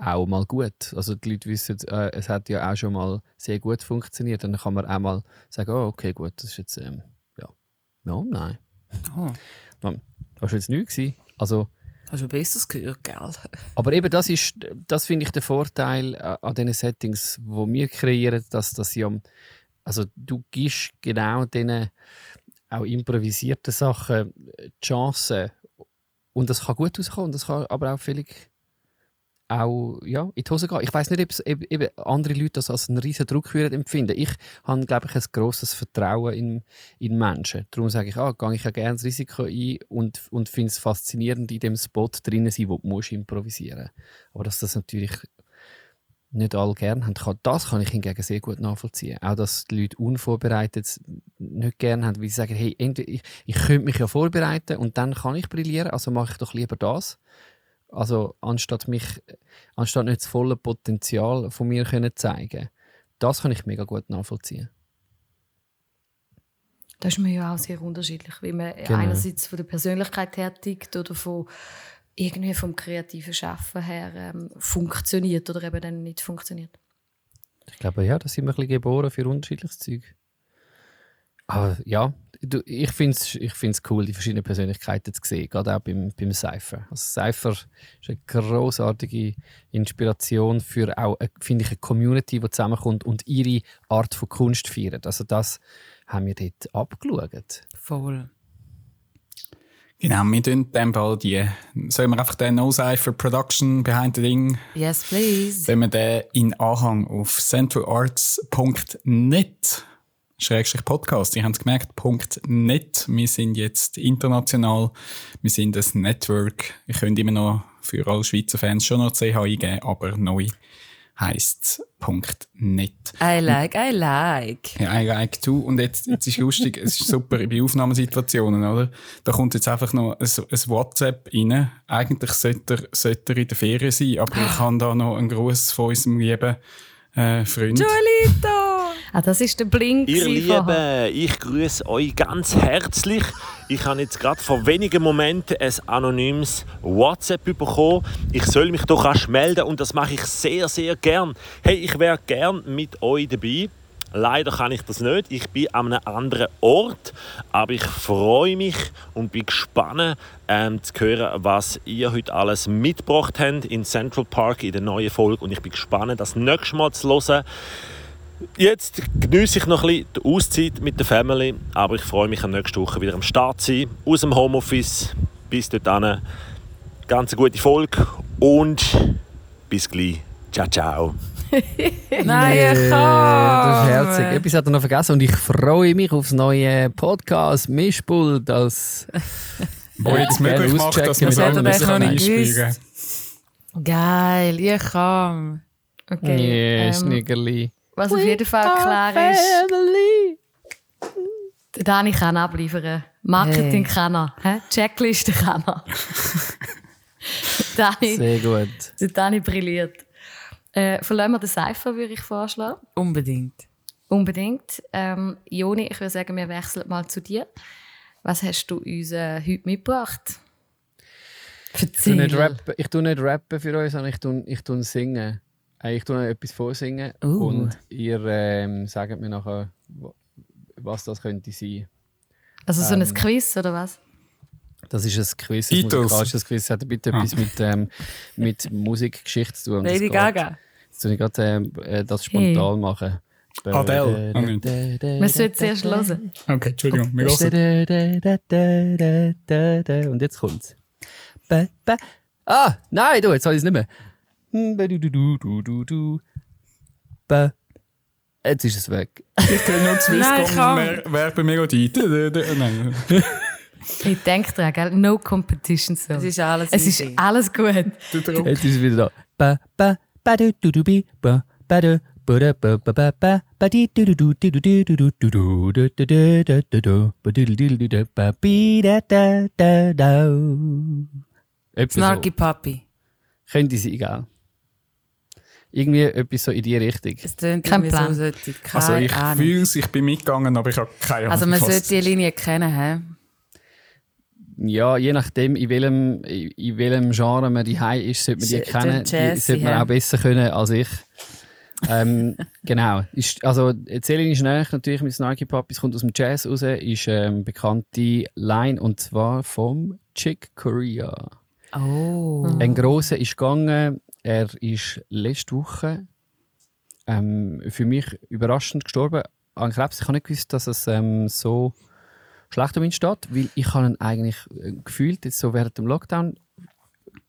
auch mal gut. Also die Leute wissen, äh, es hat ja auch schon mal sehr gut funktioniert. Dann kann man auch mal sagen, oh, okay, gut, das ist jetzt, ähm, ja, ja, nein. Oh, Das war jetzt nichts. gewesen. Also, hast du Besseres gehört, gell? aber eben das ist, das finde ich der Vorteil äh, an diesen Settings, wo wir kreieren, dass das ja, also du gibst genau diesen auch improvisierten Sachen äh, die Chance und das kann gut rauskommen, und das kann aber auch völlig auch ja, in die Hose gehen. Ich weiß nicht, ob eben andere Leute das als einen riesen Druck würden empfinden. Ich habe, glaube ich, ein grosses Vertrauen in, in Menschen. Darum sage ich, ah, gehe ich ja gerne das Risiko ein und, und finde es faszinierend, in dem Spot drinnen sein, wo du musst improvisieren Aber dass das natürlich nicht alle gerne haben, das kann ich hingegen sehr gut nachvollziehen. Auch, dass die Leute unvorbereitet nicht gerne haben, weil sie sagen, hey, ich, ich könnte mich ja vorbereiten und dann kann ich brillieren, also mache ich doch lieber das. Also anstatt mich, anstatt nicht das volle Potenzial von mir können zeigen, das kann ich mega gut nachvollziehen. Da ist man ja auch sehr unterschiedlich, wie man Genau. einerseits von der Persönlichkeit her tickt oder von irgendwie vom kreativen Schaffen her ähm, funktioniert oder eben dann nicht funktioniert. Ich glaube, ja, da sind wir ein bisschen geboren für unterschiedliches Zeug. Aber ja, du, ich finde es ich find's cool, die verschiedenen Persönlichkeiten zu sehen, gerade auch beim, beim Cypher. Also Cypher ist eine großartige Inspiration für auch, eine- finde ich, eine Community, die zusammenkommt und ihre Art von Kunst feiert. Also das haben wir dort abgeschaut. Voll. Genau, wir tun dem Fall die, sollen wir einfach den No Cypher Production Behind the Ding, Yes, please. wenn wir den in Anhang auf centralarts.net Schrägstrich Podcast. Ihr habt es gemerkt, .net. Wir sind jetzt international. Wir sind ein Network. Ich könnte immer noch für alle Schweizer Fans schon noch CH eingeben, aber neu heisst .net. I like, I like. Ja, I like too. Und jetzt, jetzt ist lustig, es ist super bei Aufnahmesituationen, oder? Da kommt jetzt einfach noch ein, ein WhatsApp rein. Eigentlich sollte er, sollte er in der Ferien sein, aber ich habe da noch einen Gruß von unserem lieben äh, Freund. Julito! Ah, das ist der Blink. Ihr. Lieben, ich grüße euch ganz herzlich. Ich habe jetzt gerade vor wenigen Momenten ein anonymes WhatsApp bekommen. Ich soll mich doch rasch melden und das mache ich sehr, sehr gern. Hey, ich wäre gern mit euch dabei. Leider kann ich das nicht. Ich bin an einem anderen Ort. Aber ich freue mich und bin gespannt ähm, zu hören, was ihr heute alles mitgebracht habt in Central Park in der neuen Folge. Und ich bin gespannt, das nächste Mal zu hören. Jetzt genieße ich noch ein bisschen die Auszeit mit der Family, aber ich freue mich, am nächste Woche wieder am Start zu sein, aus dem Homeoffice. Bis dahin, ganz eine gute Folge und bis gleich. Ciao, ciao. Nein, Äh, komm! das ist herzig. Etwas hat er noch vergessen und ich freue mich aufs neue Podcast Mischpult als Wo jetzt möglich macht, dass anderen. können Das ich einspielen. Geil, ich komm. Okay. Yeah, ähm, Schniggerli. Was auf jeden Fall klar ist, der Dani kann abliefern. Marketing kann er. Checkliste kann er. Dani, Sehr gut. der Dani brilliert. Äh, verlassen wir den Cypher, würde ich vorschlagen. Unbedingt. Unbedingt. Ähm, Joni, ich würde sagen, wir wechseln mal zu dir. Was hast du uns äh, heute mitgebracht? Ich tue, nicht Erzähl. rappen, ich tue nicht rappen für euch, sondern ich tue, ich tue singen. Äh, Ich tue etwas vorsingen Uh. und ihr ähm, sagt mir nachher, wa- was das könnte sein. Also so ein ähm, Quiz oder was? Das ist ein Quiz, ein Beatles. musikalisches Quiz. Das hat bitte etwas mit, ähm, mit Musikgeschichte zu tun. Lady Gaga. Jetzt tue ich gerade ähm, äh, das spontan machen. Adele. Ah. Wir sollten zuerst hören. Okay, Entschuldigung, wir hören. Und jetzt kommt's. Ah, nein, du, jetzt soll ich es nicht mehr. Ba, du, du, du, du, du, du. Ba. Jetzt ist es weg. Ich kenne nur Swisscom Werbemelodie. Nein. Ich denke dran, gell? No competition so. Es ist alles Es ist easy. alles gut. Jetzt ist es wieder da. Ba, ba, ba, du, du, du, bi, ba, ba, du, ba, da, ba, ba, ba, ba, ba, di, du, du, du, du, du, du, du, du, du, du, du, du, du, du, du, ba, du, du, du, du, du, ba, bi, da, da, da, da. Snarky. Papi. Könnte sein, gell? Irgendwie etwas so in die Richtung. Es tönt Kein so, Plan. sollte keine Also ich Ahnung. fühle es, ich bin mitgegangen, aber ich habe keine Ahnung. Also man sollte die. Linie kennen, hä? Ja, je nachdem, in welchem, in welchem Genre man die ist, sollte man die kennen. Die sollte man auch besser können als ich. ähm, genau. Ist, also, Celine ist näher natürlich mit Snarky Puppies, kommt aus dem Jazz raus, ist ähm, bekannte Line und zwar vom Chick Corea. Oh. Ein grosser ist gegangen, er ist letzte Woche ähm, für mich überraschend gestorben an Krebs. Ich habe nicht gewusst, dass es ähm, so schlecht um ihn steht, weil ich habe ihn eigentlich äh, gefühlt, jetzt so während dem Lockdown,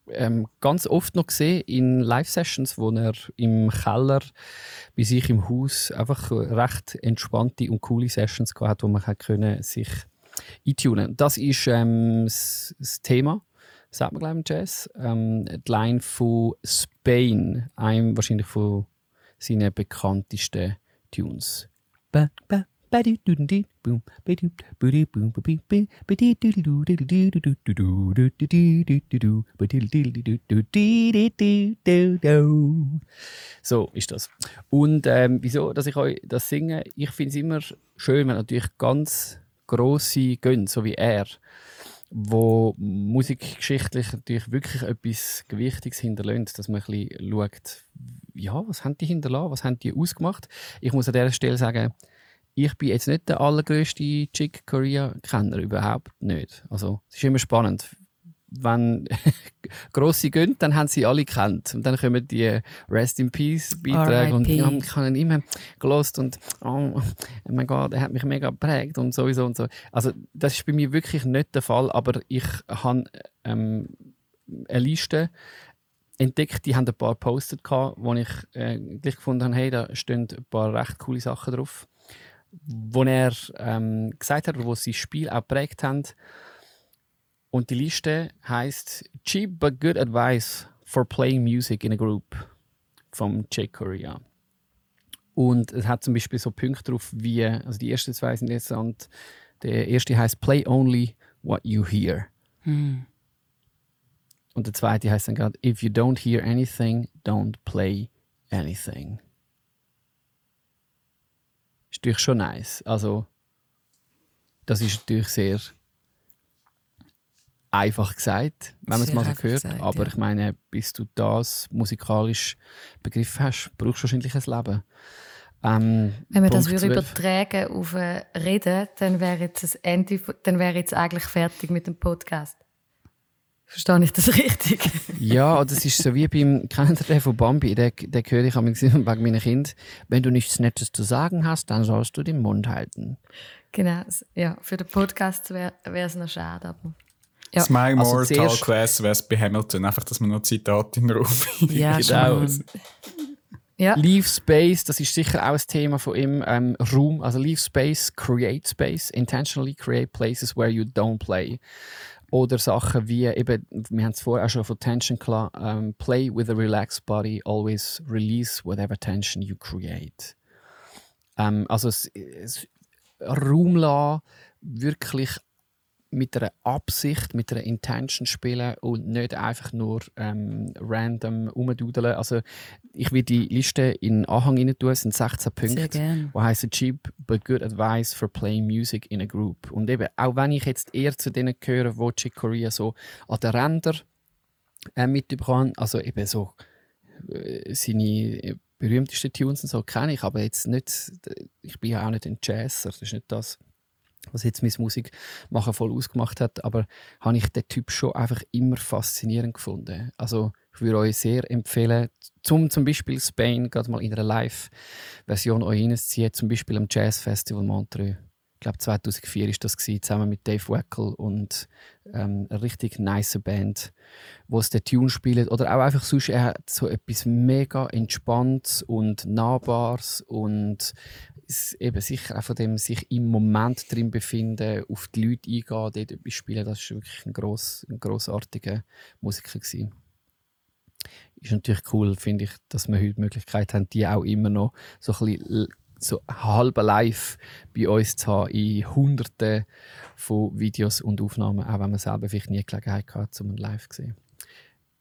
ähm, ganz oft noch gesehen in Live-Sessions, wo er im Keller bei sich im Haus einfach recht entspannte und coole Sessions gehabt hat, wo man sich eintunen. Das ist ähm, das Thema sagt man, glaube ich, im Jazz. Ähm, die Line von Spain, einem wahrscheinlich von seinen bekanntesten Tunes. Ba, ba. So ist das. Und ähm, wieso, dass ich euch das singe? Ich finde es immer schön, wenn natürlich ganz große gönnt, so wie er wo musikgeschichtlich natürlich wirklich etwas Gewichtiges hinterlässt, dass man ein bisschen schaut, ja, was haben die hinterlassen, was haben die ausgemacht. Ich muss an dieser Stelle sagen, ich bin jetzt nicht der allergrößte Chick Korea Kenner überhaupt nicht. Also es ist immer spannend. Wenn grosse gehen, dann haben sie alle kennt und dann kommen die Rest in Peace Beiträge und ja, ich habe ihn immer gelost und oh, oh mein Gott, er hat mich mega geprägt und sowieso und so. Also das ist bei mir wirklich nicht der Fall, aber ich habe ähm, eine Liste entdeckt, die haben ein paar gepostet, gehabt, wo ich äh, gleich gefunden habe, hey, da stehen ein paar recht coole Sachen drauf. Wo er ähm, gesagt hat, wo sie das Spiel auch geprägt haben. Und die Liste heißt Cheap but good advice for playing music in a group vom Jake Korea. Und es hat zum Beispiel so Punkte drauf wie, also die ersten zwei sind interessant. Der erste heißt Play only what you hear. Hm. Und der zweite heißt dann gerade, if you don't hear anything, don't play anything. Ist natürlich schon nice. Also, das ist natürlich sehr einfach gesagt, wenn man es mal so einfach hört. gesagt, Aber ja. ich meine, bis du das musikalisch begriffen hast, brauchst du wahrscheinlich ein Leben. Ähm, Wenn man das würde 12. übertragen auf äh, Reden, dann wäre jetzt das Ende, dann wäre jetzt eigentlich fertig mit dem Podcast. Verstehe ich das richtig? Ja, das ist so wie beim den von Bambi, den, den höre ich wegen meiner Kind. Wenn du nichts Nettes zu sagen hast, dann sollst du den Mund halten. genau. Ja, für den Podcast wäre es noch schade, aber Ja. Smile Also More, zuerst- Class wäre es bei Hamilton. Einfach, dass man noch Zitate in den Raum Ja, Genau. schon. ja. Leave Space, das ist sicher auch ein Thema von ihm. Ähm, Raum, also Leave Space, Create Space, intentionally create places where you don't play. Oder Sachen wie eben, wir haben es vorher auch schon von Tension klar, ähm, play with a relaxed body, always release whatever tension you create. Ähm, also es, es, Raum lassen, wirklich mit einer Absicht, mit einer Intention spielen und nicht einfach nur ähm, random rumdudeln. Also ich will die Liste in Anhang rein tun, es sind 16 Punkte wo heißt cheap but good advice for playing music in a group. Und eben, auch wenn ich jetzt eher zu denen gehöre, wo Chick Corea so an den Rändern äh, mitbekommen, also eben so äh, seine berühmtesten Tunes und so kenne ich, aber jetzt nicht, ich bin ja auch nicht ein Jazzer, das ist nicht das, was jetzt meine Musik machen voll ausgemacht hat, aber habe ich den Typ schon einfach immer faszinierend gefunden. Also ich würde euch sehr empfehlen, zum, zum Beispiel Spain gerade mal in einer Live-Version euch reinzuziehen, zum Beispiel am Jazz Festival Montreux. Ich glaube 2004 ist das gewesen, zusammen mit Dave Weckel und ähm, eine richtig nice Band, wo es den Tune spielt oder auch einfach sonst er hat so etwas mega entspanntes und nahbares und eben sicher auch von dem sich im Moment drin befinden, auf die Leute eingehen, dort etwas spielen, das ist wirklich ein, gross, ein grossartiger Musiker gewesen. Ist natürlich cool, finde ich, dass wir heute die Möglichkeit haben, die auch immer noch so ein bisschen so halb live bei uns zu haben, in Hunderten von Videos und Aufnahmen, auch wenn man selber vielleicht nie Gelegenheit hatte, um live zu sehen.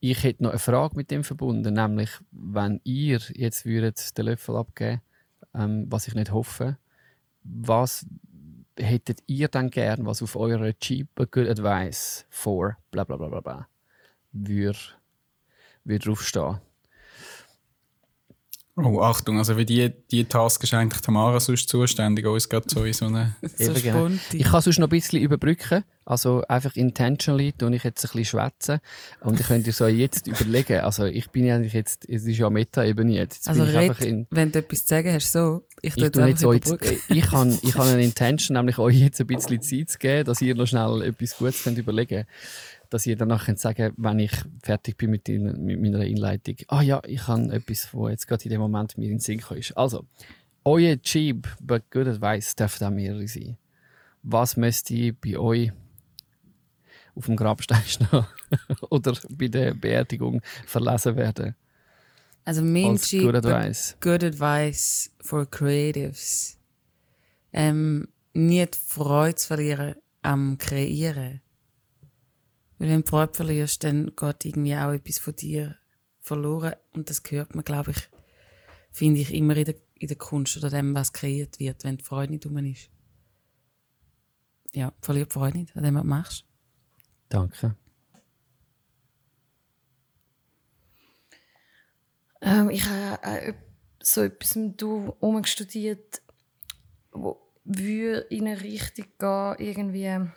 Ich hätte noch eine Frage mit dem verbunden, nämlich, wenn ihr jetzt würdet den Löffel abgeben ähm, was ich nicht hoffe, was hättet ihr dann gern, was auf eurer Cheap but Good Advice for bla bla bla bla bla würde, würde draufstehen? Oh, Achtung, also für die, die Task ist eigentlich Tamara sonst zuständig, uns gerade so in so eine... So Eben, genau. Ich kann sonst noch ein bisschen überbrücken. Also einfach intentionally tue ich jetzt ein bisschen schwätzen. Und ich könnte so jetzt überlegen. Also ich bin ja eigentlich jetzt, es ist ja Meta-Ebene jetzt. jetzt Also bin ich einfach red, in, wenn du etwas zu sagen hast, so. Ich tue ich, jetzt tue jetzt einfach euch ich habe ich habe eine Intention, nämlich euch jetzt ein bisschen Zeit zu geben, dass ihr noch schnell etwas Gutes könnt überlegen dass ihr danach könnt sagen, wenn ich fertig bin mit, in, mit meiner Einleitung, ah ja, ich habe etwas, was jetzt gerade in dem Moment mir in den Sinn ist. Also, euer cheap but good advice darf auch mehrere sein. Was müsste bei euch auf dem Grabstein stehen oder bei der Beerdigung verlesen werden? Also mein Als Cheap good advice. good advice for creatives. Ähm, die Freude zu verlieren am Kreieren. Weil wenn du Freude verlierst, dann geht irgendwie auch etwas von dir verloren. Und das gehört man, glaube ich, finde ich, immer in der, in der Kunst oder dem, was kreiert wird, wenn die Freude nicht rum ist. Ja, verlier die Freude nicht an dem, was du machst. Danke. Ähm, ich habe äh, so etwas im Du studiert, wo würde in eine Richtung gehen, irgendwie.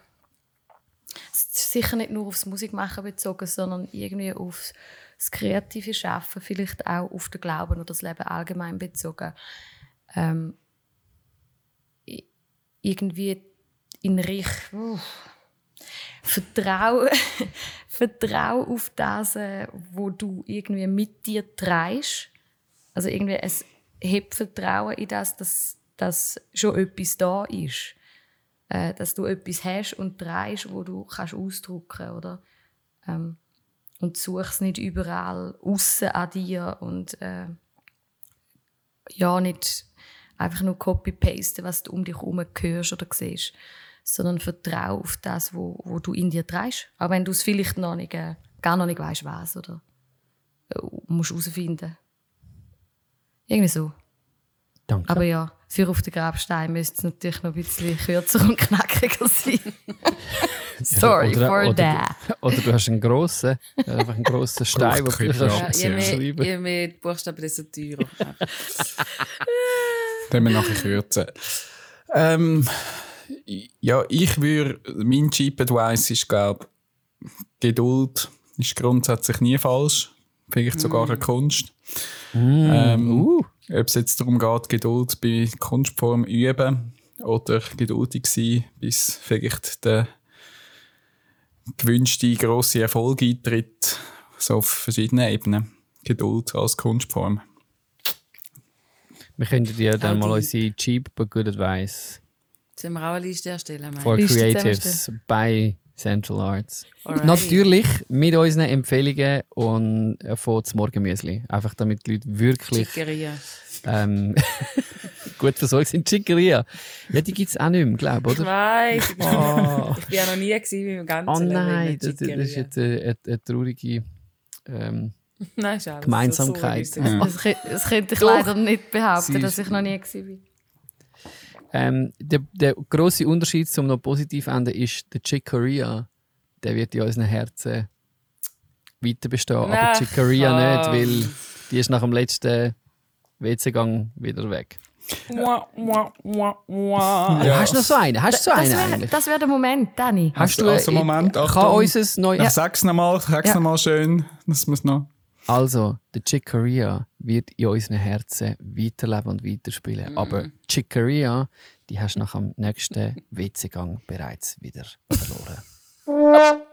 Sicher nicht nur aufs Musikmachen bezogen, sondern irgendwie aufs das kreative Schaffen, vielleicht auch auf den Glauben oder das Leben allgemein bezogen. Ähm, irgendwie in Richtung. Vertraue, vertrau auf das, äh, wo du irgendwie mit dir trägst. Also irgendwie es hebt Vertrauen in das, dass, dass schon etwas da ist. Äh, dass du etwas hast und trägst, wo du kannst ausdrücken oder ähm, und suchst nicht überall außen an dir und äh, ja nicht einfach nur copy-pasten, was du um dich herum hörst oder siehst, sondern vertrau auf das, wo, wo du in dir trägst. Auch wenn du es vielleicht noch nicht, äh, gar noch nicht weißt, was oder äh, musst herausfinden. Irgendwie so. Danke. Aber ja, für auf den Grabstein müsste es natürlich noch ein bisschen kürzer und knackiger sein. Sorry oder, for oder, that. Du, oder du hast einen grossen, einfach einen grossen Stein, wo du kannst Ja, schreiben. je mehr die Buchstaben, desto teurer. Dann wir nachher kürzen. Ähm, ja, ich würde, mein Cheap Advice ist, glaube Geduld ist grundsätzlich nie falsch. Vielleicht sogar eine Kunst. Ähm, Uh, Ob es jetzt darum geht, Geduld bei Kunstform üben oder geduldig sein, bis vielleicht der gewünschte grosse Erfolg eintritt, so auf verschiedenen Ebenen. Geduld als Kunstform. wir könnten dir dann mal unsere Cheap but Good Advice Sollen wir auch eine Liste erstellen? for Liste Creatives bei Central Arts. Alright. Natürlich mit unseren Empfehlungen und äh, von zum Morgenmüsli. Einfach damit die Leute wirklich ähm, gut versorgt sind. Chicoria. Ja, die gibt es auch nicht mehr, glaube ich, oder? Ich Oh. ich bin ja noch nie gewesen in meinem ganzen Oh Leben in nein, das, das ist jetzt eine, eine, eine traurige ähm, Nein, ist alles Gemeinsamkeit. So, so ist es. Das, das könnte ich Doch. leider nicht behaupten, ist- dass ich noch nie war. Ähm, der, der grosse Unterschied zum noch positiv enden ist der Chicoria. Der wird in unseren Herzen weiter bestehen. Aber Chicoria nicht, weil die ist nach dem letzten WC-Gang wieder weg. Mua, mua, mua, mua. Ja. Hast du noch so einen? Hast du so Das einen wäre eigentlich? das wär der Moment, Dani. Hast Also, also, Moment, Kann Achtung. unseres neu. Ich sag's nochmal, sag's Ja. nochmal schön, dass wir's noch. Also, der Chicoria wird in unseren Herzen weiterleben und weiterspielen. Aber Chicoria, die hast du nach dem nächsten WC-Gang bereits wieder verloren.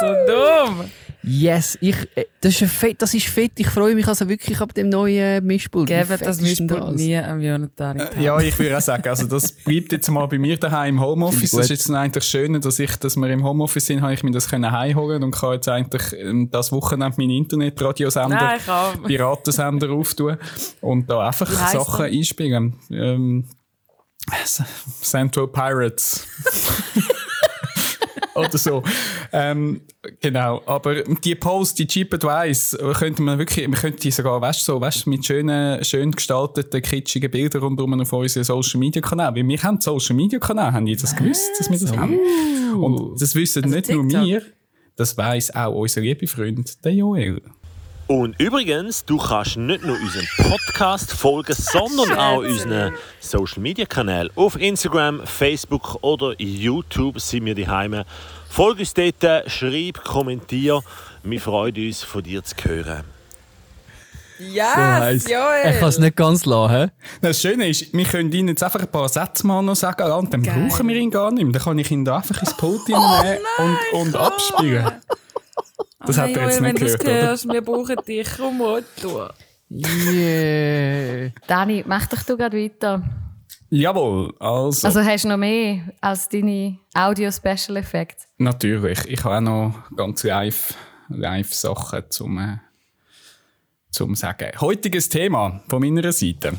So dumm. Yes, ich, äh, das, ist fett, das ist fett. Ich freue mich also wirklich ab dem neuen Mischpult. Fett das Mischpult das? nie am Jonathan. Hand. Ja, ich würde auch sagen, also das bleibt jetzt mal bei mir daheim im Homeoffice. Das ist jetzt eigentlich schön, dass ich, dass wir im Homeoffice sind, habe ich mir das können heimholen und kann jetzt eigentlich ähm, das Wochenende meinen Internetradiosender. Piratensender auftun und da einfach Sachen einspielen. Ähm, Central Pirates. Oder so. Ähm, genau. Aber die Post, die Cheap Advice, könnte man wirklich, man könnte die sogar, weißt du, so, weißt, mit schönen, schön gestalteten, kitschigen Bildern rundum auf unseren Social Media Kanälen. Weil wir haben Social Media Kanäle, haben die das gewusst, dass wir das haben? Und das wissen Also nicht nur TikTok. wir, das weiss auch unser lieber Freund, der Joel. Und übrigens, du kannst nicht nur unseren Podcast folgen, sondern auch unseren Social Media Kanälen. Auf Instagram, Facebook oder YouTube sind wir daheim. Folge uns dort, schreib, kommentier. Wir freuen uns, von dir zu hören. Yes, Joel! Ich kann es nicht ganz lassen. Das Schöne ist, wir können ihnen jetzt einfach ein paar Sätze mal noch sagen, und dann Geil. brauchen wir ihn gar nicht mehr. Dann kann ich ihn da einfach ins Pult nehmen und, und abspielen. Das hat er jetzt Joel, nicht wenn du gehört, oder? hörst, wir brauchen dich. Komm, Otto. Yeah. Dani, mach doch du gerade weiter. Jawohl, also, Also hast du noch mehr als deine Audio-Special Effekte? natürlich. Ich habe auch noch ganz live, live Sachen zum, äh, zum Sagen. Heutiges Thema von meiner Seite.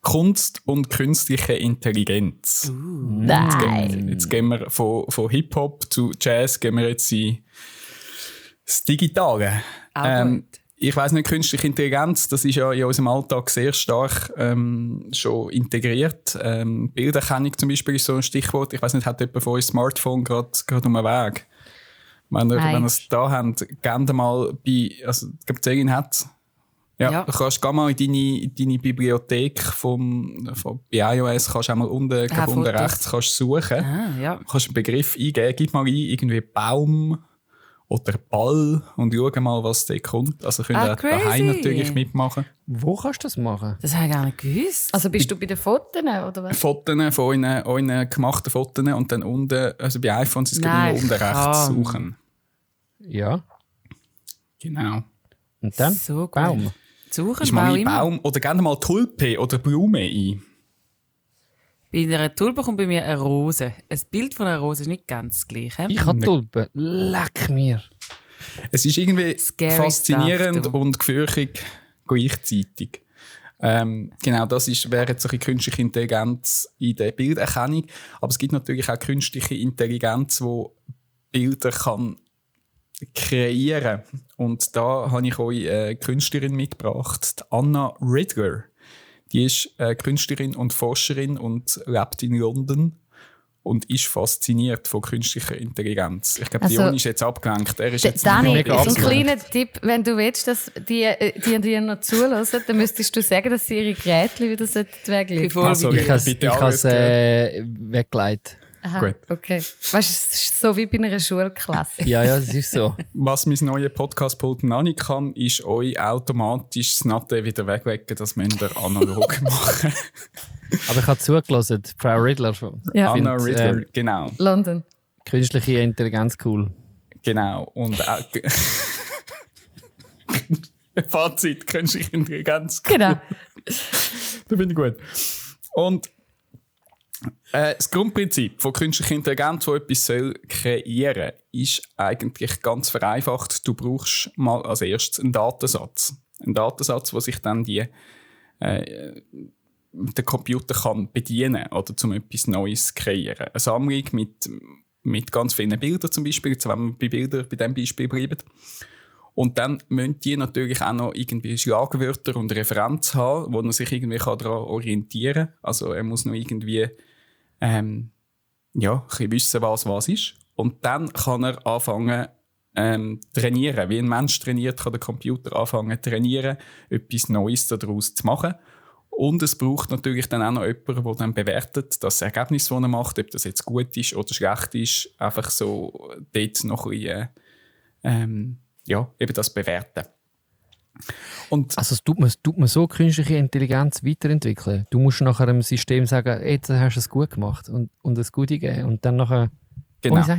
Kunst und künstliche Intelligenz. Nein. Jetzt gehen wir von, von Hip-Hop zu Jazz, gehen wir jetzt in das Digitale. Auch Ähm, gut. ich weiß nicht, künstliche Intelligenz, das ist ja in unserem Alltag sehr stark ähm, schon integriert. Ähm, Bilderkennung zum Beispiel ist so ein Stichwort. Ich weiß nicht, hat jemand von euch ein Smartphone gerade um den Weg? Wenn ihr, Nein. wenn ihr es da habt, gerne mal bei, also ich glaube, Celine hat Ja, Ja. du kannst geh mal in deine, in deine Bibliothek vom, vom, bei iOS, kannst du einmal unten, glaub, unten rechts kannst suchen. Ah, ja. Du kannst einen Begriff eingeben, gib mal ein, irgendwie Baum oder Ball und schau mal, was da kommt. Also könnt Ah, ihr auch daheim crazy. natürlich mitmachen. Wo kannst du das machen? Das habe ich gar nicht gewusst. Also bist du bei den Fotos oder was? Fotos von euren, euren gemachten Fotos und dann unten, also bei iPhones ist es immer unten rechts kann. suchen. Ja. Genau. Und dann? So. Baum. Suchen, Ist mal Bau ein immer. Baum oder gerne mal Tulpe oder Blume ein. Bei einer Tulpe kommt bei mir eine Rose. Ein Bild von einer Rose ist nicht ganz das gleiche. Ich habe Tulpen. Leck mir. Es ist irgendwie Scary faszinierend stuff, und gefürchtig gleichzeitig. Ähm, genau, das ist, wäre jetzt so ein bisschen künstliche Intelligenz in der Bilderkennung. Aber es gibt natürlich auch künstliche Intelligenz, die Bilder kann kreieren Und da habe ich euch eine Künstlerin mitgebracht, die Anna Ridger. Die ist äh, Künstlerin und Forscherin und lebt in London und ist fasziniert von künstlicher Intelligenz. Ich glaube, Also, Dion ist jetzt abgelenkt. Er ist jetzt Dani, mega so ein kleiner Tipp, wenn du willst, dass die, äh, die dir noch zulassen, dann müsstest du sagen, dass sie ihre Geräte wieder sollten weglegen. Bevor Ah, sorry. Ich habe has, äh, weggelegt. Aha, Gut. okay. Weißt du, es ist so wie bei einer Schulklasse. Ja, ja, das ist so. Was mein neues Podcast-Pult noch nicht kann, ist euch automatisch das Natte wieder weglegen. Das müsst ihr analog machen. Aber ich habe zugelassen, Frau Riddler. Ja. Anna find, Riddler, ähm, genau. London. Künstliche Intelligenz cool. Genau. Und auch. Fazit, künstliche Intelligenz. Genau. Da bin ich gut. Und äh, das Grundprinzip von künstlicher Intelligenz, die etwas soll kreieren ist eigentlich ganz vereinfacht. Du brauchst mal als erstes einen Datensatz. Einen Datensatz, wo sich dann die, äh, der Computer kann bedienen oder zum etwas Neues kreieren. Eine Sammlung mit, mit ganz vielen Bildern zum Beispiel, jetzt wenn wir bei Bildern bei diesem Beispiel bleiben. Und dann müssen die natürlich auch noch irgendwie Schlagwörter und Referenz haben, wo man sich irgendwie daran orientieren kann. Also er muss noch irgendwie ähm, ja, ein bisschen wissen, was was ist. Und dann kann er anfangen ähm, trainieren. Wie ein Mensch trainiert, kann der Computer anfangen trainieren, etwas Neues daraus zu machen. Und es braucht natürlich dann auch noch jemanden, der dann bewertet, das Ergebnis, das er macht, ob das jetzt gut ist oder schlecht ist, einfach so dort noch ein bisschen, äh, ähm, ja, eben das bewerten. Und Also es tut man, tut man so künstliche Intelligenz weiterentwickeln. Du musst nachher einem System sagen, jetzt hast du es gut gemacht und, und es Gute geben. Und dann nachher... Genau. Oh?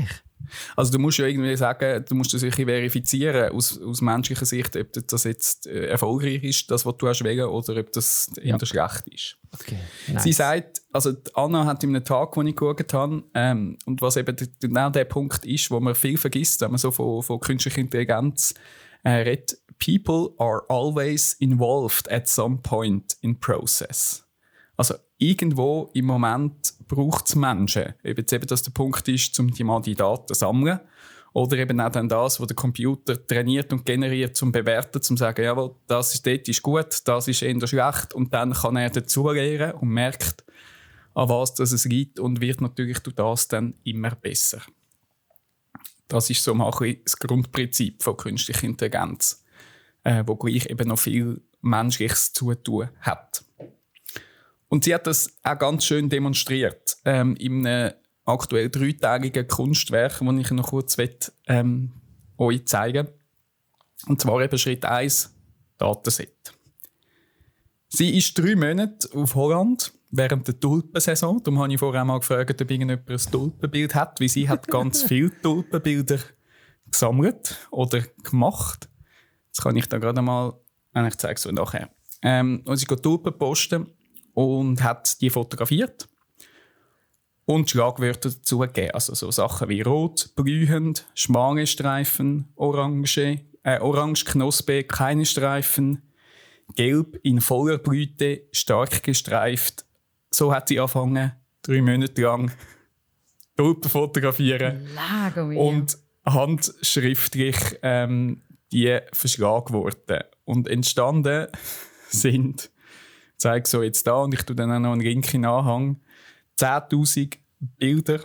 Also du musst ja irgendwie sagen, du musst das wirklich verifizieren aus, aus menschlicher Sicht, ob das jetzt äh, erfolgreich ist, das, was du hast wählen, oder ob das Ja. eher schlecht ist. Okay. Sie sagt, also Anna hat in einem Tag, den ich geschaut habe, ähm, und was eben genau der Punkt ist, wo man viel vergisst, wenn man so von, von künstlicher Intelligenz äh, redet, people are always involved at some point in process. Also irgendwo im Moment braucht es Menschen. Ob eben das der Punkt ist, um die Daten zu sammeln. Oder eben auch dann das, was der Computer trainiert und generiert, zum bewerten, zum sagen, jawohl, das ist dort ist gut, das ist eher schlecht. Und dann kann er dazulernen und merkt, an was das es liegt und wird natürlich durch das dann immer besser. Das ist so mal ein das Grundprinzip von künstlicher Intelligenz, äh, wo gleich eben noch viel Menschliches zu tun hat. Und sie hat das auch ganz schön demonstriert ähm, in einem aktuell dreitägigen Kunstwerk, das ich noch kurz will, ähm, euch zeigen Und zwar eben Schritt 1, Datenset. Sie ist drei Monate auf Holland während der Tulpensaison. Darum habe ich vorher mal gefragt, ob irgendjemand ein Tulpenbild hat, weil sie hat ganz viele Tulpenbilder gesammelt oder gemacht. Das kann ich da gerade mal, ich zeige es euch nachher. Ähm, und sie geht Tulpen posten und hat die fotografiert und Schlagwörter dazu gegeben. Also so Sachen wie rot, blühend, schmale Streifen, orange, äh, orange Knospe, keine Streifen, gelb in voller Blüte, stark gestreift. So hat sie angefangen, drei Monate lang Tulpen fotografieren Lago und handschriftlich ähm, die Verschlagworte. Und entstanden sind, ich zeige so jetzt da und ich tue dann auch noch einen Link in Anhang, 10.000 Bilder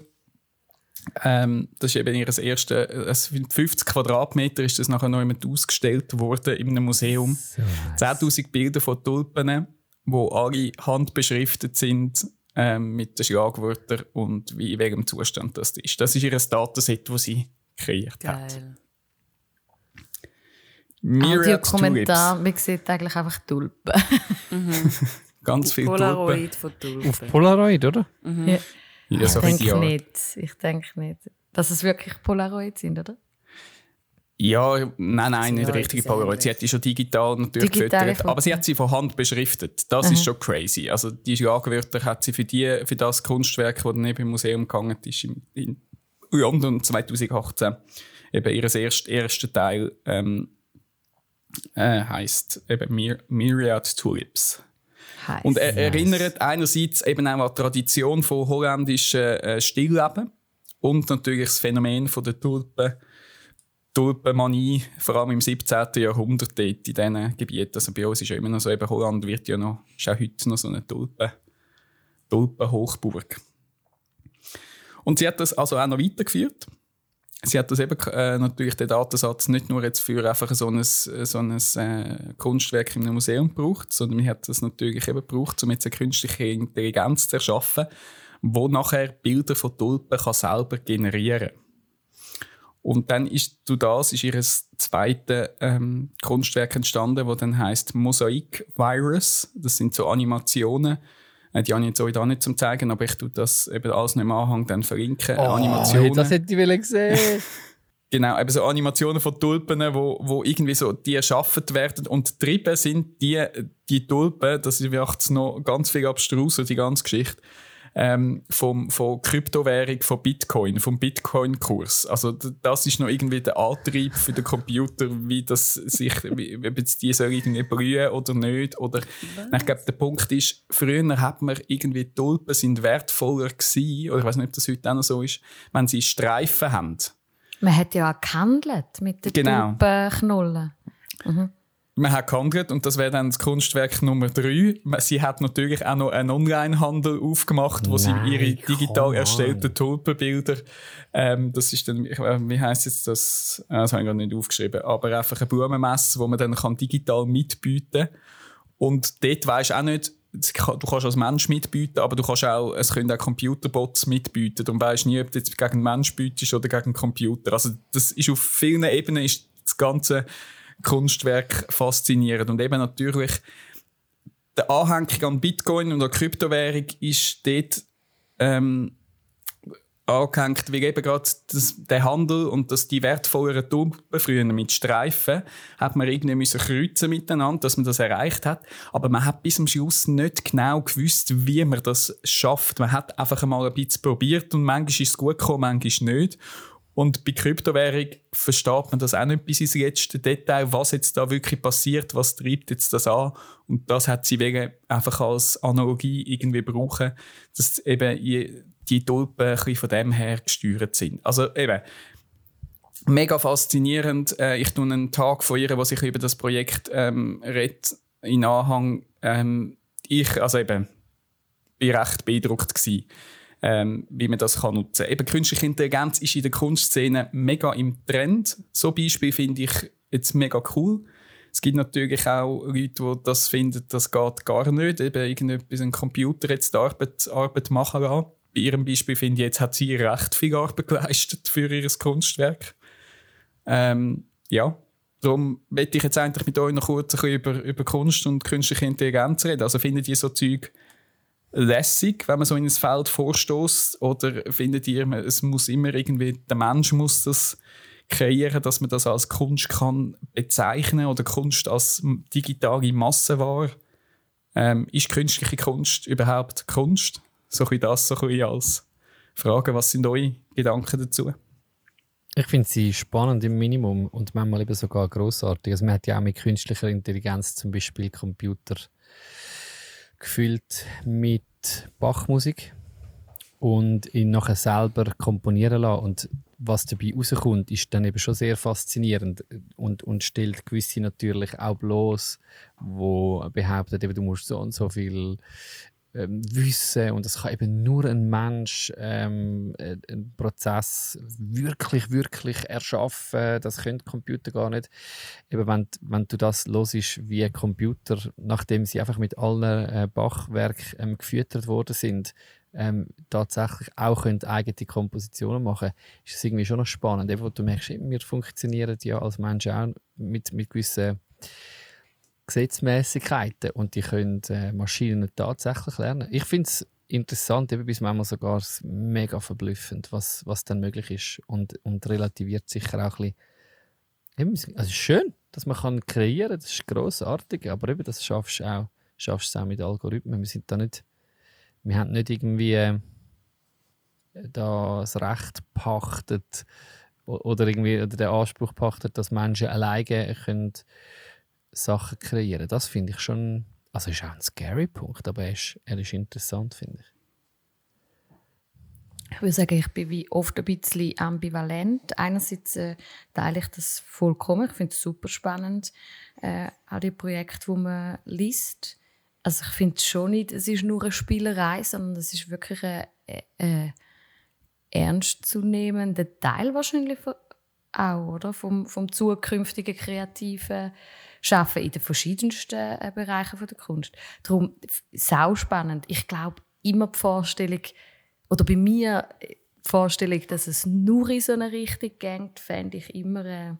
Ähm, das ist eben ihr erste, also 50 Quadratmeter ist das nachher noch jemand ausgestellt worden in einem Museum. So 10.000 Bilder von Tulpen, wo alle handbeschriftet sind ähm, mit den Schlagwörtern und wie in welchem Zustand das ist. Das ist ihr Datenset, das sie kreiert hat. Geil. Tulips. Audiokommentar, man sieht eigentlich einfach Tulpen. Ganz viele Tulpen. Polaroid von Tulpen. Auf Polaroid, oder? Ja. Ja, Ich so denke ideal. nicht. Ich denke nicht. Dass es wirklich Polaroid sind, oder? Ja, nein, nein, nicht ja richtige Polaroid. Sie hat die schon digital natürlich Digital gefüttert, aber sie hat sie von Hand beschriftet. Das ist schon crazy. Also die Schlagwörter hat sie für, die, für das Kunstwerk, das dann eben im Museum gegangen ist, im, in London 2018, eben ihr erst, erster Teil ähm, äh, heißt eben Myr Myriad Tulips. Heiß. Und er erinnert einerseits eben auch an die Tradition von holländischen äh, Stillleben und natürlich das Phänomen von der Tulpen, Tulpenmanie, vor allem im 17. Jahrhundert dort in diesen Gebieten. Also bei uns ist ja immer noch so, eben Holland wird ja noch, ist auch heute noch so eine Tulpen, Tulpenhochburg. Und sie hat das also auch noch weitergeführt. Sie hat das eben äh, natürlich den Datensatz nicht nur jetzt für einfach so ein, so ein äh, Kunstwerk in einem Museum gebraucht, sondern sie hat das natürlich eben gebraucht, um jetzt eine künstliche Intelligenz zu erschaffen, wo nachher Bilder von Tulpen kann selber generieren Und dann ist durch das ist ihr zweites ähm, Kunstwerk entstanden, das dann heißt Mosaic Virus. Das sind so Animationen. Die habe ich jetzt euch da nicht zum zeigen, aber ich tue das eben alles im Anhang dann verlinken. Animationen. Oh, das hätte ich wollen sehen. Genau, eben so Animationen von Tulpen, wo, wo irgendwie so die erschaffen werden und getrieben sind die, die Tulpen, das ist jetzt noch ganz viel abstruser, die ganze Geschichte, ähm, vom, von Kryptowährung, von Bitcoin, vom Bitcoin-Kurs. Also das ist noch irgendwie der Antrieb für den Computer, wie das sich, wie, ob jetzt die soll irgendwie brühen oder nicht. Oder, ich glaube, der Punkt ist, früher hat man irgendwie Tulpen sind wertvoller gewesen, oder ich weiß nicht, ob das heute auch noch so ist, wenn sie Streifen haben. Man hat ja auch gehandelt mit den Genau. Tulpenknollen. Man hat gehandelt und das wäre dann das Kunstwerk Nummer drei. Sie hat natürlich auch noch einen Online-Handel aufgemacht, wo Nein, sie ihre digital erstellten Tulpenbilder, ähm, das ist dann, äh, wie heißt jetzt das? Äh, Das habe ich gerade nicht aufgeschrieben, aber einfach eine Blumenmesse, wo man dann kann digital mitbieten und dort weisst du auch nicht, du kannst als Mensch mitbieten, aber du kannst auch, es können auch Computerbots mitbieten. Darum weisst nie, ob du jetzt gegen einen Mensch bietest oder gegen einen Computer. Also das ist auf vielen Ebenen ist das ganze Kunstwerk faszinierend. Und eben natürlich, der Anhängig an Bitcoin und an Kryptowährung ist dort ähm, angehängt, wie eben gerade der Handel und dass die wertvolleren Tulpen früher mit Streifen hat man irgendwie müssen kreuzen miteinander, dass man das erreicht hat. Aber man hat bis zum Schluss nicht genau gewusst, wie man das schafft. Man hat einfach einmal ein bisschen probiert und manchmal ist es gut gekommen, manchmal nicht. Und bei Kryptowährung versteht man das auch nicht bis ins letzte Detail, was jetzt da wirklich passiert, was treibt jetzt das an. Und das hat sie wegen einfach als Analogie irgendwie brauchen, dass eben die Tulpen ein bisschen von dem her gesteuert sind. Also eben, mega faszinierend. Äh, ich tue einen Tag von ihr, wo sich über das Projekt ähm, redet, in Anhang. Ähm, ich, also eben, bin recht beeindruckt gewesen, ähm, wie man das kann nutzen kann. Eben künstliche Intelligenz ist in der Kunstszene mega im Trend. So Beispiel finde ich jetzt mega cool. Es gibt natürlich auch Leute, die das finden, das geht gar nicht. Eben irgendetwas, ein Computer jetzt die Arbeit, Arbeit machen lassen. Bei ihrem Beispiel finde ich, jetzt hat sie recht viel Arbeit geleistet für ihr Kunstwerk. Ähm, ja, darum möchte ich jetzt eigentlich mit euch noch kurz ein bisschen über, über Kunst und künstliche Intelligenz reden. Also findet ihr so Zeug lässig, wenn man so in ein Feld vorstoßt, oder findet ihr, es muss immer irgendwie der Mensch muss das kreieren, dass man das als Kunst kann bezeichnen oder Kunst als digitale Massenware? Ähm, ist künstliche Kunst überhaupt Kunst? So ein das, so ein als Frage. Was sind eure Gedanken dazu? Ich finde sie spannend im Minimum und manchmal eben sogar großartig. Also man hat ja auch mit künstlicher Intelligenz zum Beispiel Computer gefüllt mit Bachmusik und ihn nachher selber komponieren lassen. Und was dabei rauskommt, ist dann eben schon sehr faszinierend und, und stellt gewisse natürlich auch bloß, wo behauptet, eben, du musst so und so viel ähm, Wissen und es kann eben nur ein Mensch ähm, äh, einen Prozess wirklich, wirklich erschaffen. Das können Computer gar nicht. Eben wenn, wenn du das hörst, wie Computer, nachdem sie einfach mit allen äh, Bachwerken ähm, gefüttert worden sind, ähm, tatsächlich auch können eigene Kompositionen machen ist es irgendwie schon noch spannend. Eben, wo du merkst, wir funktionieren ja als Menschen auch mit, mit gewissen Gesetzmäßigkeiten und die können äh, Maschinen tatsächlich lernen. Ich finde es interessant, eben bis manchmal sogar mega verblüffend, was, was dann möglich ist und, und relativiert sicher auch ein bisschen. also schön, dass man kann kreieren kann, das ist grossartig, aber eben das schaffst du auch, schaffst auch mit Algorithmen. Wir sind da nicht, wir haben nicht irgendwie äh, das Recht pachtet oder irgendwie oder den Anspruch pachtet, dass Menschen alleine können Sachen kreieren. Das finde ich schon, also ist auch ein scary Punkt, aber er ist, er ist interessant, finde ich. Ich würde sagen, ich bin wie oft ein bisschen ambivalent. Einerseits äh, teile ich das vollkommen. Ich finde es super spannend, äh, auch die Projekte, die man liest. Also ich finde schon nicht, es ist nur eine Spielerei, sondern es ist wirklich ein äh, äh, ernstzunehmender Teil wahrscheinlich auch, oder? Vom, vom zukünftigen kreativen Schaffen in den verschiedensten äh, Bereichen der Kunst. Darum, sau spannend. Ich glaube, immer die Vorstellung, oder bei mir äh, die Vorstellung, dass es nur in so eine Richtung geht, fände ich immer äh,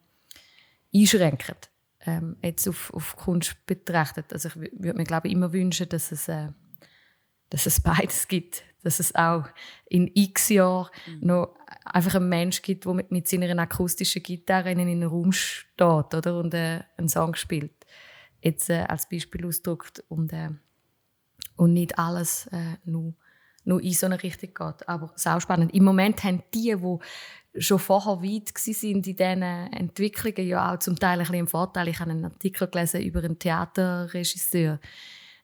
einschränkend. Ähm, jetzt auf, auf Kunst betrachtet. Also ich würde mir, glaube immer wünschen, dass es, äh, dass es beides gibt. Dass es auch in x Jahren mhm. noch einfach einen Mensch gibt, der mit, mit seiner akustischen Gitarre in einem Raum steht oder, und äh, einen Song spielt. Jetzt äh, als Beispiel ausdrückt und, äh, und nicht alles äh, nur, nur in so eine Richtung geht. Aber es ist auch spannend. Im Moment haben die, die schon vorher weit waren in diesen Entwicklungen, ja auch zum Teil ein bisschen im Vorteil. Ich habe einen Artikel gelesen über einen Theaterregisseur,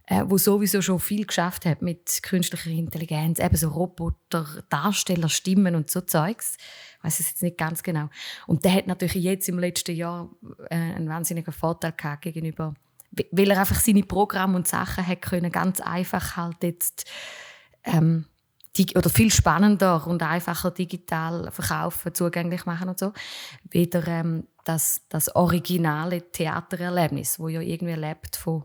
äh, wo sowieso schon viel geschafft hat mit künstlicher Intelligenz, eben so Roboter, Darsteller, Stimmen und so Zeugs. Ich weiß es jetzt nicht ganz genau. Und der hat natürlich jetzt im letzten Jahr äh, einen wahnsinnigen Vorteil gehabt gegenüber, weil er einfach seine Programme und Sachen hat können ganz einfach halt jetzt ähm, oder viel spannender und einfacher digital verkaufen, zugänglich machen und so, weder ähm, das, das originale Theatererlebnis, wo ja irgendwie lebt von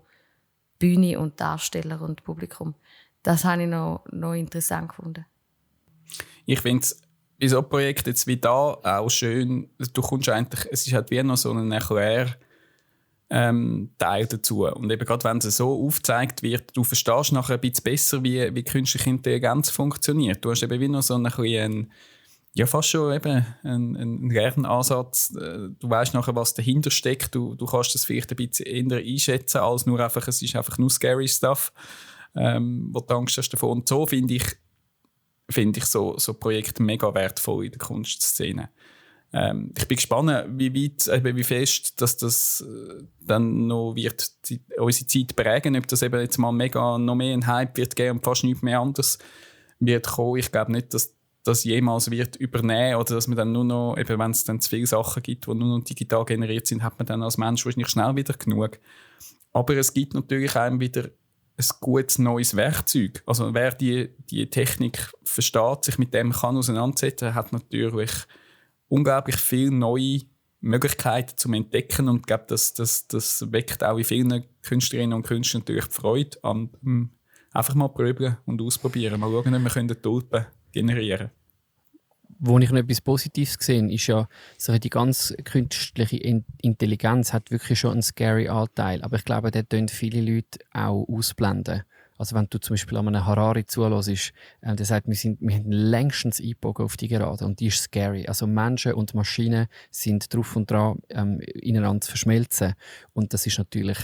Bühne und Darsteller und Publikum. Das habe ich noch, noch interessant gefunden. Ich finde es bei so einem Projekt jetzt wie da auch schön, du kommst eigentlich, es ist halt wie noch so ein Erklär, ähm, Teil dazu. Und eben gerade wenn es so aufgezeigt wird, du verstehst nachher ein bisschen besser, wie, wie künstliche Intelligenz funktioniert. Du hast eben wie noch so ein bisschen ja, fast schon eben ein, ein Lernansatz. Äh, du weißt nachher, was dahinter steckt. Du, du kannst das vielleicht ein bisschen eher einschätzen, als nur einfach, es ist einfach nur scary Stuff, ähm, wo du Angst hast davon. Und so finde ich, find ich so, so Projekte mega wertvoll in der Kunstszene. Ähm, ich bin gespannt, wie weit, eben wie fest, dass das äh, dann noch wird unsere Zeit prägen, ob das eben jetzt mal mega noch mehr ein Hype wird geben und fast nichts mehr anders wird kommen. Ich glaube nicht, dass das jemals wird übernehmen oder dass man dann nur noch, eben wenn es dann zu viele Sachen gibt, die nur noch digital generiert sind, hat man dann als Mensch wahrscheinlich schnell wieder genug. Aber es gibt natürlich einem wieder ein gutes neues Werkzeug. Also wer die, die Technik versteht, sich mit dem kann auseinandersetzen, hat natürlich unglaublich viele neue Möglichkeiten zum Entdecken und ich glaube, das, das, das weckt auch in vielen Künstlerinnen und Künstlern natürlich die Freude an einfach mal probieren und ausprobieren. Mal schauen, ob wir Tulpen generieren wo ich noch etwas Positives sehe, ist ja, so die ganz künstliche Intelligenz hat wirklich schon einen scary Anteil. Aber ich glaube, der tun viele Leute auch ausblenden. Also wenn du zum Beispiel an einem Harari zuhörst, äh, der sagt, wir, sind, wir haben längstens eingebogen auf die Gerade und die ist scary. Also Menschen und Maschinen sind drauf und dran, ähm, ineinander zu verschmelzen. Und das ist natürlich,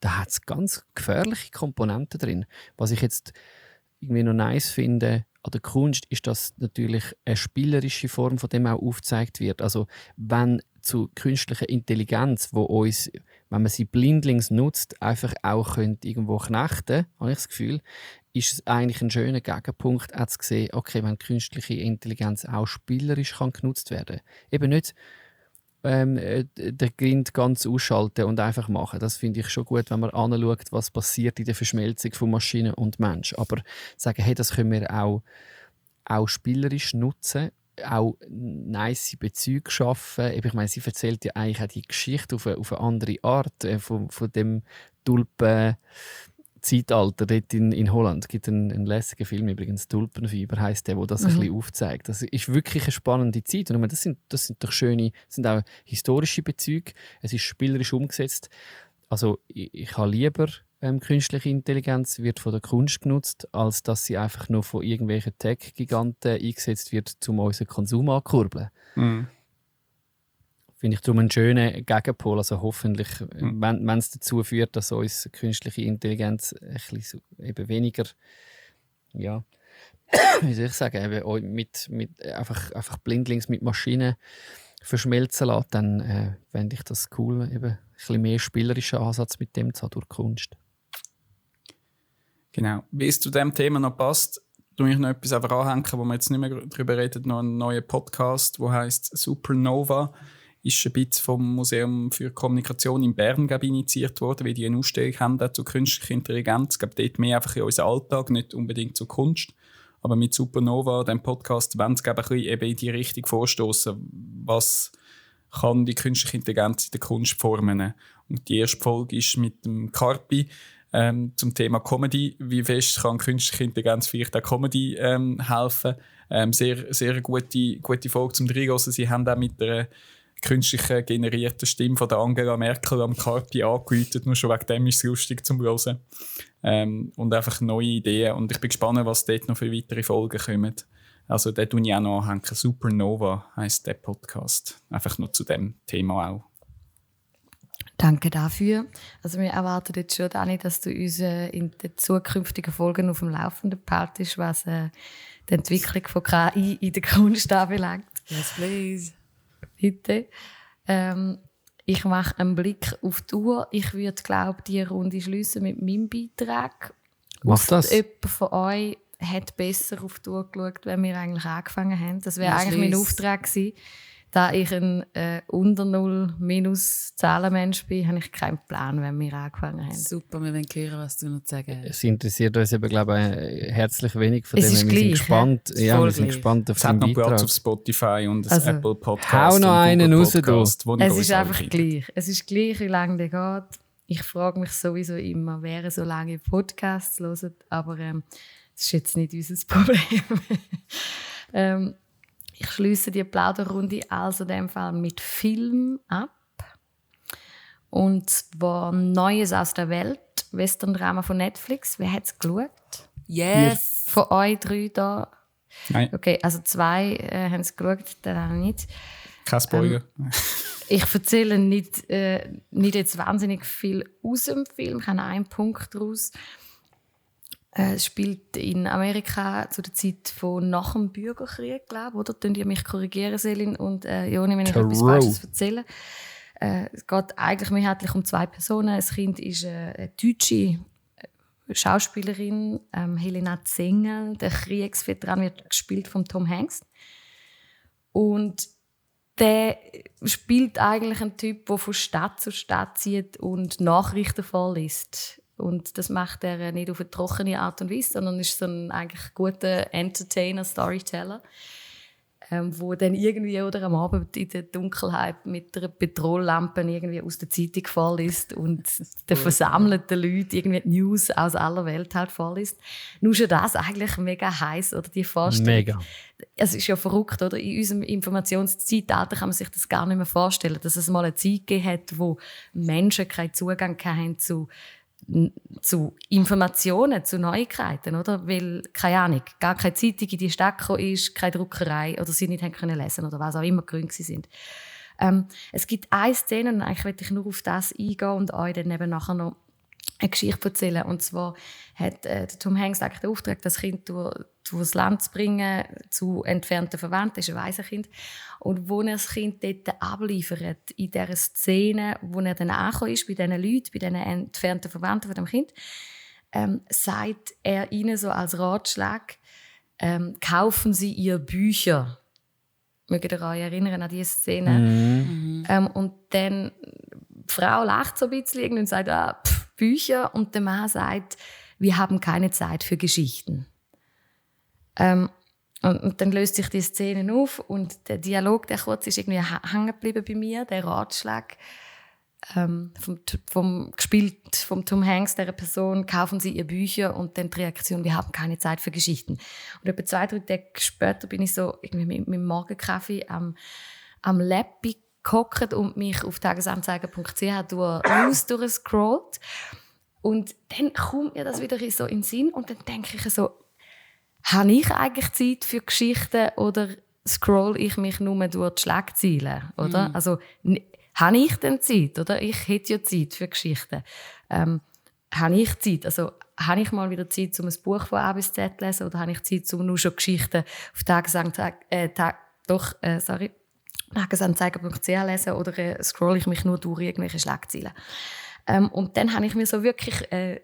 da hat es ganz gefährliche Komponenten drin. Was ich jetzt irgendwie noch nice finde, an der Kunst ist das natürlich eine spielerische Form, von dem auch aufgezeigt wird. Also wenn zu künstlicher Intelligenz, wo uns, wenn man sie blindlings nutzt, einfach auch könnte irgendwo knechten, habe ich das Gefühl, ist es eigentlich ein schöner Gegenpunkt, auch zu sehen, okay, wenn künstliche Intelligenz auch spielerisch kann genutzt werden, eben nicht ähm, äh, den Grind ganz ausschalten und einfach machen. Das finde ich schon gut, wenn man anschaut, was passiert in der Verschmelzung von Maschine und Mensch. Aber sagen, hey, das können wir auch, auch spielerisch nutzen auch nice Bezüge schaffen. Ich meine, sie erzählt ja eigentlich auch die Geschichte auf eine, auf eine andere Art äh, von, von dem Tulpen. Zeitalter dort in, in Holland. Es gibt einen, einen lässigen Film, übrigens Tulpenfieber heißt der, wo das mhm. ein bisschen aufzeigt. Das ist wirklich eine spannende Zeit. Und meine, das, sind, das sind doch schöne, das sind auch historische Bezüge. Es ist spielerisch umgesetzt. Also ich, ich habe lieber ähm, künstliche Intelligenz wird von der Kunst genutzt, als dass sie einfach nur von irgendwelchen Tech-Giganten eingesetzt wird, um unseren Konsum anzukurbeln. Mhm. Finde ich darum einen schönen Gegenpol. Also hoffentlich, mhm. wenn es dazu führt, dass uns künstliche Intelligenz ein bisschen so, eben weniger, ja, wie soll ich sagen, eben mit, mit, einfach, einfach blindlings mit Maschinen verschmelzen lässt, dann äh, fände ich das cool, eben ein bisschen mehr spielerischen Ansatz mit dem zu haben durch Kunst. Genau. Wie es zu dem Thema noch passt, tue ich noch etwas einfach anhängen, wo wir jetzt nicht mehr darüber reden, noch einen neuen Podcast, der heißt Supernova. Ist ein bisschen vom Museum für Kommunikation in Bern glaube initiiert worden, weil die eine Ausstellung haben zu künstlicher Intelligenz. Ich glaube, dort mehr einfach in unseren Alltag, nicht unbedingt zur Kunst. Aber mit Supernova, dem Podcast, wollen sie glaube ich, eben in die Richtung vorstoßen, was kann die künstliche Intelligenz in der Kunst formen. Und die erste Folge ist mit dem Carpi, ähm, zum Thema Comedy. Wie fest kann künstliche Intelligenz vielleicht auch Comedy ähm, helfen? Ähm, sehr, sehr gute, gute Folge zum Reingehen. Sie haben auch mit der künstlich generierten Stimme von der Angela Merkel am Carpi angeläutet. Nur schon wegen dem ist es lustig zum Hören. Ähm, und einfach neue Ideen. Und ich bin gespannt, was dort noch für weitere Folgen kommen. Also, den tue ich auch noch anhängen. Supernova heisst der Podcast. Einfach nur zu dem Thema auch. Danke dafür. Also wir erwarten jetzt schon, Dani, dass du uns äh, in den zukünftigen Folgen auf dem Laufenden behaltest, was äh, die Entwicklung von KI in der Kunst anbelangt. Yes, please. Bitte. Ähm, ich mache einen Blick auf die Uhr. Ich würde, glaube die Runde schließen mit meinem Beitrag. Mach das. Jemand von euch hat besser auf die Uhr geschaut, wenn wir eigentlich angefangen haben. Das wäre eigentlich mein Auftrag gewesen da ich ein äh, unter Null minus Zahlenmensch bin, habe ich keinen Plan, wenn wir angefangen haben. Super, wir wollen hören, was du noch zu sagen hast. Es interessiert uns eben, glaube ich, herzlich wenig von dem. Wir sind gespannt. Ja, wir sind gespannt auf es hat noch Platz auf Spotify und das also, Apple Podcast. Hau noch einen raus, Podcast, du. Es ist einfach gleich. Es ist gleich, wie lange der geht. Ich frage mich sowieso immer, wer so lange Podcasts hört, aber ähm, das ist jetzt nicht unser Problem. ähm, ich schließe die Plauderrunde also in dem Fall mit Film ab. Und zwar Neues aus der Welt, Western-Drama von Netflix. Wer hat es geschaut? Yes! Von euch drei da? Nein. Okay, also zwei äh, haben es geschaut, der auch nicht. Kein Spoiler. Ähm, ich erzähle nicht, äh, nicht jetzt wahnsinnig viel aus dem Film. Ich habe einen Punkt daraus. Äh, es spielt in Amerika zu der Zeit von nach dem Bürgerkrieg, glaube ich, oder? Könnt ihr mich korrigieren, Selin und äh, Joni, wenn ich etwas Falsches erzähle. Äh, es geht eigentlich mehrheitlich um zwei Personen. Das Kind ist äh, eine deutsche äh, Schauspielerin, ähm, Helena Zengel. Der Kriegsveteran wird gespielt von Tom Hanks. Und der spielt eigentlich einen Typ, der von Stadt zu Stadt zieht und Nachrichten vorliest und das macht er nicht auf eine trockene Art und Weise, sondern ist so ein eigentlich guter Entertainer, Storyteller, ähm, wo dann irgendwie oder am Abend in der Dunkelheit mit einer Petrollampe irgendwie aus der Zeitung vorliest und den versammelten Leuten irgendwie News aus aller Welt halt vorliest. Nur schon das eigentlich mega heiß oder die Vorstellung. Mega. Es ist ja verrückt, oder? In unserem Informationszeitalter kann man sich das gar nicht mehr vorstellen, dass es mal eine Zeit gegeben hat, wo Menschen keinen Zugang hatten zu zu Informationen, zu Neuigkeiten, oder? Weil, keine Ahnung, gar keine Zeitung in die Stadt ist, keine Druckerei oder sie nicht haben können lesen oder was auch immer Gründe sind. Ähm, es gibt eine Szene, und eigentlich möchte ich nur auf das eingehen und euch dann eben nachher noch eine Geschichte erzählen. Und zwar hat äh, Tom Hanks eigentlich den Auftrag, das Kind durch, durchs Land zu bringen, zu entfernten Verwandten, das ist ein Waisenkind. Und wo er das Kind dort abliefert, in dieser Szene, wo er dann angekommen ist, bei diesen Leuten, bei diesen entfernten Verwandten von dem Kind, ähm, sagt er ihnen so als Ratschlag, ähm, kaufen Sie ihr Bücher Mögt ihr euch erinnern an diese Szene? Ähm, und dann die Frau lacht so ein bisschen und sagt, ah, pff, Bücher. Und der Mann sagt, wir haben keine Zeit für Geschichten. Ähm, und, und dann löst sich die Szene auf und der Dialog, der kurz ist irgendwie hängen geblieben bei mir, der Ratschlag ähm, vom, vom gespielt vom Tom Hanks der Person kaufen Sie ihr Bücher und dann die Reaktion wir haben keine Zeit für Geschichten. Und etwa zwei drei Tage später bin ich so irgendwie mit, mit dem Morgenkaffee am am Laptop gehockt und mich auf tagesanzeiger.ch durch News durchscrollt und dann kommt mir das wieder so in den Sinn und dann denke ich so habe ich eigentlich Zeit für Geschichten oder scroll ich mich nur durch die Schlagzeilen, oder? Also, n- habe ich denn Zeit, oder? Ich hätte ja Zeit für Geschichten. Ähm, habe ich Zeit? Also, habe ich mal wieder Zeit, um ein Buch von A bis Z zu lesen, oder habe ich Zeit, um nur schon Geschichten auf Tagesanzeiger, äh, Tag, doch, äh, sorry, tagesanzeiger.ch zu lesen, oder äh, scroll ich mich nur durch irgendwelche Schlagzeilen? Ähm, und dann habe ich mir so wirklich äh,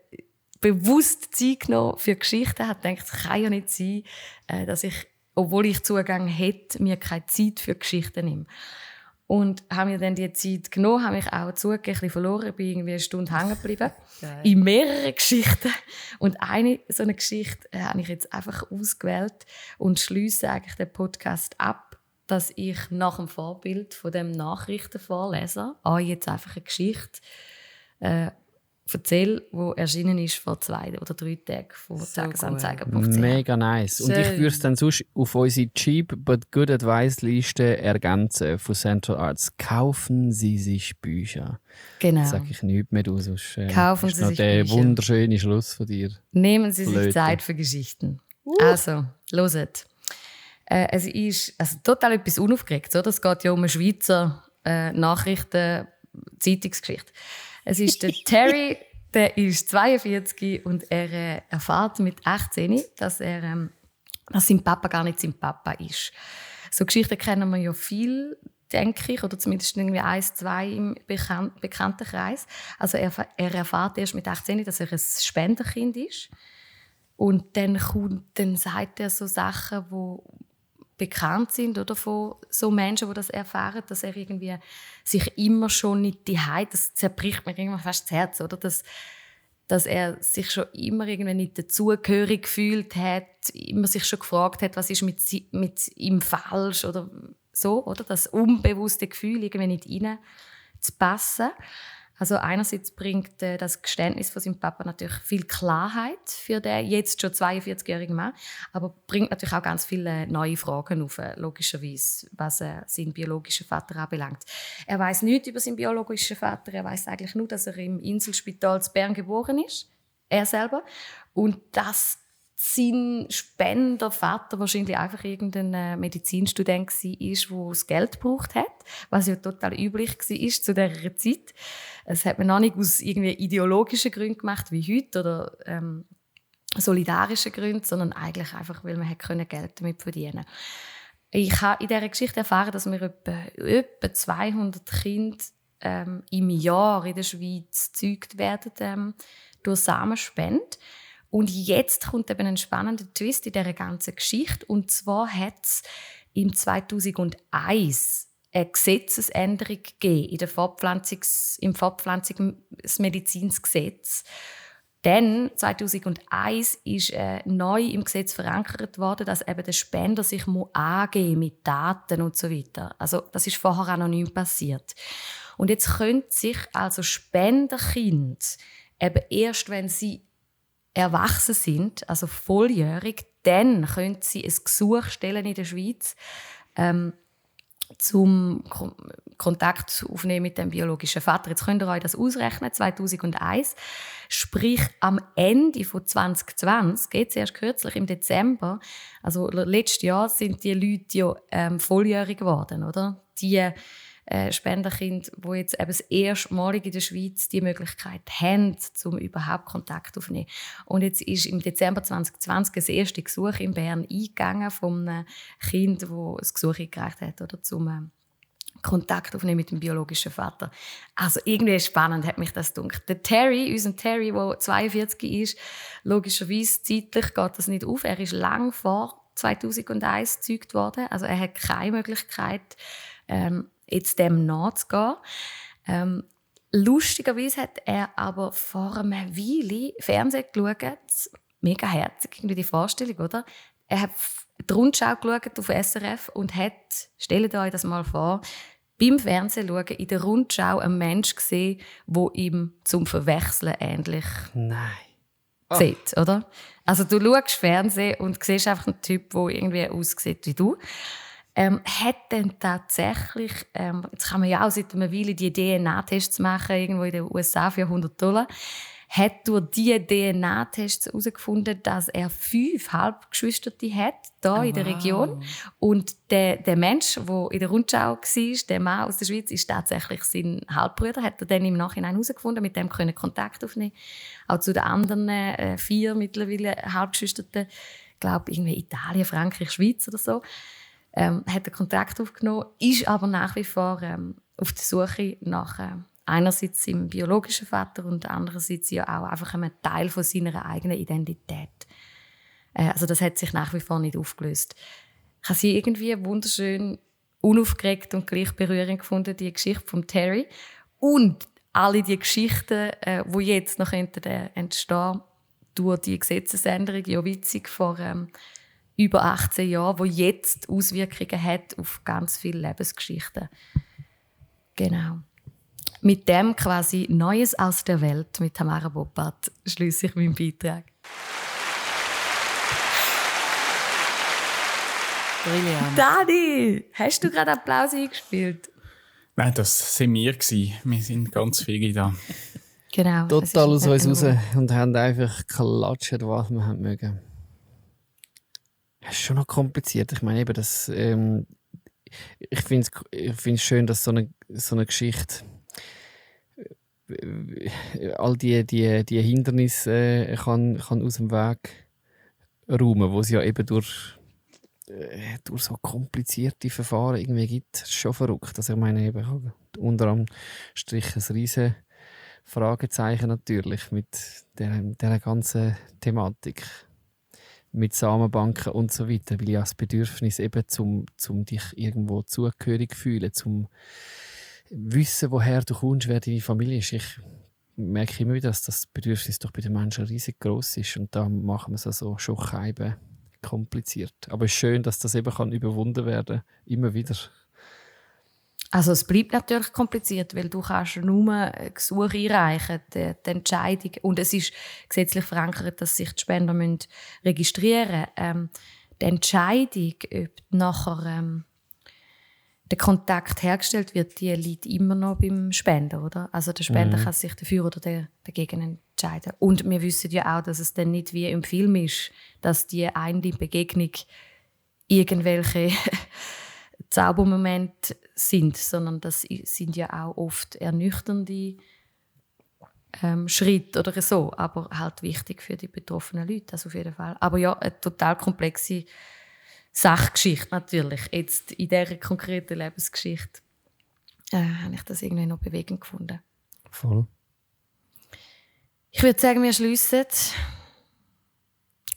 bewusst Zeit genommen für Geschichten, habe gedacht, es kann ja nicht sein, äh, dass ich, obwohl ich Zugang hätte, mir keine Zeit für Geschichten nehme. Und habe mir dann die Zeit genommen, habe mich auch zugegeben, verloren, bin irgendwie eine Stunde hängen geblieben. in mehreren Geschichten. Und eine so eine Geschichte äh, habe ich jetzt einfach ausgewählt und schließe eigentlich den Podcast ab, dass ich nach dem Vorbild von dem Nachrichtenvorleser euch jetzt einfach eine Geschichte äh, erzähle, die erschienen ist vor zwei oder drei Tagen von So tagesanzeiger.ch. Mega nice. Und ich Schön. würde es dann sonst auf unsere Cheap but Good Advice Liste ergänzen von Central Arts. Kaufen Sie sich Bücher. Genau. Sag ich nichts mehr aus. Sonst, äh, Kaufen Sie sich der Bücher. wunderschöne Schluss von dir. Nehmen Sie Blöde. sich Zeit für Geschichten. Also, loset. Äh, es ist also total etwas unaufgeregt, oder? Es geht ja um eine Schweizer äh, Nachrichten Zeitungsgeschichte. Es ist der Terry, der ist 42 und er äh, erfährt mit 18, dass er ähm, dass sein Papa gar nicht sein Papa ist. So Geschichten kennen wir ja viel, denke ich, oder zumindest irgendwie eins, zwei im Bekan Bekanntenkreis. Also er, er erfährt erst mit 18, dass er ein Spenderkind ist. Und dann, kommt, dann sagt er so Sachen, wo bekannt sind oder von so Menschen, die das erfahren, dass er irgendwie sich immer schon nicht die das zerbricht mir irgendwann fast das Herz, oder dass dass er sich schon immer irgendwie nicht dazugehörig gefühlt hat, immer sich schon gefragt hat, was ist mit, mit ihm falsch oder so, oder das unbewusste Gefühl irgendwie nicht rein zu passen. Also einerseits bringt äh, das Geständnis von seinem Papa natürlich viel Klarheit für den jetzt schon 42-jährigen Mann, aber bringt natürlich auch ganz viele neue Fragen auf, logischerweise, was äh, seinen biologischen Vater anbelangt. Er weiß nichts über seinen biologischen Vater, er weiß eigentlich nur, dass er im Inselspital zu Bern geboren ist, er selber, und dass sein Spendervater wahrscheinlich einfach irgendein äh, Medizinstudent war, der das Geld gebraucht hat, was ja total üblich war zu dieser Zeit. Es hat man noch nicht aus irgendwie ideologischen Gründen gemacht, wie heute, oder ähm, solidarischen Gründen, sondern eigentlich einfach, weil man können Geld damit verdienen Ich habe in dieser Geschichte erfahren, dass wir etwa, etwa 200 Kinder ähm, im Jahr in der Schweiz gezeugt werden ähm, durch Samenspende. Und jetzt kommt eben ein spannender Twist in dieser ganzen Geschichte. Und zwar hat es im 2001 eine Gesetzesänderung gegeben in der Fortpflanzungs-, im Fortpflanzungsmedizinsgesetz. Dann, 2001, ist äh, neu im Gesetz verankert worden, dass eben der Spender sich muss angeben mit Daten und so weiter. Also das ist vorher anonym passiert. Und jetzt können sich also Spenderkinder eben erst, wenn sie erwachsen sind, also volljährig, dann können sie ein Gesuch stellen in der Schweiz, ähm, zum Kon Kontakt aufnehmen mit dem biologischen Vater. Jetzt könnt ihr euch das ausrechnen, 2001. Sprich, am Ende von 2020, jetzt erst kürzlich im Dezember, also letztes Jahr, sind die Leute ja ähm, volljährig geworden, oder? Die äh, Spenderkinder, die jetzt eben das erste Mal in der Schweiz die Möglichkeit haben, um überhaupt Kontakt aufzunehmen. Und jetzt ist im Dezember 2020 das erste Gesuch in Bern eingegangen von einem Kind, das ein Gesuch eingereicht hat, oder, zum äh, Kontakt aufnehmen mit dem biologischen Vater. Also irgendwie spannend hat mich das gedacht. Der Terry, unser Terry, der 42 ist, logischerweise zeitlich geht das nicht auf. Er ist lang vor 2001 gezeugt worden. Also er hat keine Möglichkeit, ähm, jetzt dem nachzugehen. Ähm, lustigerweise hat er aber vor einer Weile Fernsehen geschaut, mega herzig, irgendwie die Vorstellung, oder? Er hat die Rundschau geschaut auf SRF und hat, stellt euch das mal vor, beim Fernsehen schauen, in der Rundschau einen Mensch gesehen, wo ihm zum Verwechseln ähnlich Nein. sieht, oder? Also du schaust Fernsehen und siehst einfach einen Typ, der irgendwie aussieht wie du. Ähm, hat dann tatsächlich, ähm, jetzt kann man ja auch seit einer Weile die DNA-Tests machen, irgendwo in den USA für 100 Dollar, hat durch diese DNA-Tests herausgefunden, dass er fünf Halbgeschwister hat, da in der Region. Und der, der Mensch, der in der Rundschau war, der Mann aus der Schweiz, ist tatsächlich sein Halbbruder, hat er dann im Nachhinein herausgefunden, mit dem können Kontakt aufnehmen. Auch zu den anderen äh, vier mittlerweile Halbgeschwisterten, ich glaube irgendwie Italien, Frankreich, Schweiz oder so, ähm, hat er Kontakt aufgenommen, ist aber nach wie vor ähm, auf der Suche nach äh, einerseits seinem biologischen Vater und andererseits ja auch einfach einem Teil von seiner eigenen Identität. Äh, also das hat sich nach wie vor nicht aufgelöst. Ich habe sie irgendwie wunderschön, unaufgeregt und gleich berührend gefunden, die Geschichte von Terry. Und alle die Geschichten, äh, die jetzt noch entstehen durch die Gesetzesänderung, ja witzig, vor ähm, über 18 Jahren, wo jetzt Auswirkungen hat auf ganz viele Lebensgeschichten. Genau. Mit dem quasi Neues aus der Welt mit Tamara Boppert schließe ich meinen Beitrag. Brillant. Dani, hast du gerade Applaus eingespielt? Nein, das sind wir gewesen. Wir sind ganz viele da. Genau. Total aus uns raus und haben einfach geklatscht, was wir haben mögen. Das ist schon noch kompliziert. Ich meine eben, dass, ähm, ich finde es schön, dass so eine, so eine Geschichte äh, all die, die, die Hindernisse äh, kann, kann aus dem Weg räumen, wo es ja eben durch, äh, durch so komplizierte Verfahren irgendwie gibt. Das ist schon verrückt. Also ich meine eben, unter am Strich ein riesen Fragezeichen natürlich mit der, der ganzen Thematik. Mit Samenbanken und so weiter, weil ich das Bedürfnis eben zum, zum dich irgendwo zugehörig fühlen, zum wissen, woher du kommst, wer deine Familie ist. Ich merke immer wieder, dass das Bedürfnis doch bei den Menschen riesig groß ist und da machen wir es also schon kompliziert. Aber es ist schön, dass das eben kann überwunden werden immer wieder. Also es bleibt natürlich kompliziert, weil du kannst nur Gesuch einreichen, die, die Entscheidung, und es ist gesetzlich verankert, dass sich die Spender müssen registrieren müssen. Ähm, die Entscheidung, ob nachher ähm, der Kontakt hergestellt wird, die liegt immer noch beim Spender, oder? Also der Spender kann sich dafür oder der, dagegen entscheiden. Und wir wissen ja auch, dass es dann nicht wie im Film ist, dass die eine Begegnung irgendwelche Zaubermomente sind, sondern das sind ja auch oft ernüchternde ähm, Schritte oder so, aber halt wichtig für die betroffenen Leute, das auf jeden Fall. Aber ja, eine total komplexe Sachgeschichte natürlich. Jetzt in dieser konkreten Lebensgeschichte äh, habe ich das irgendwie noch bewegend gefunden. Voll. Ich würde sagen, wir schliessen.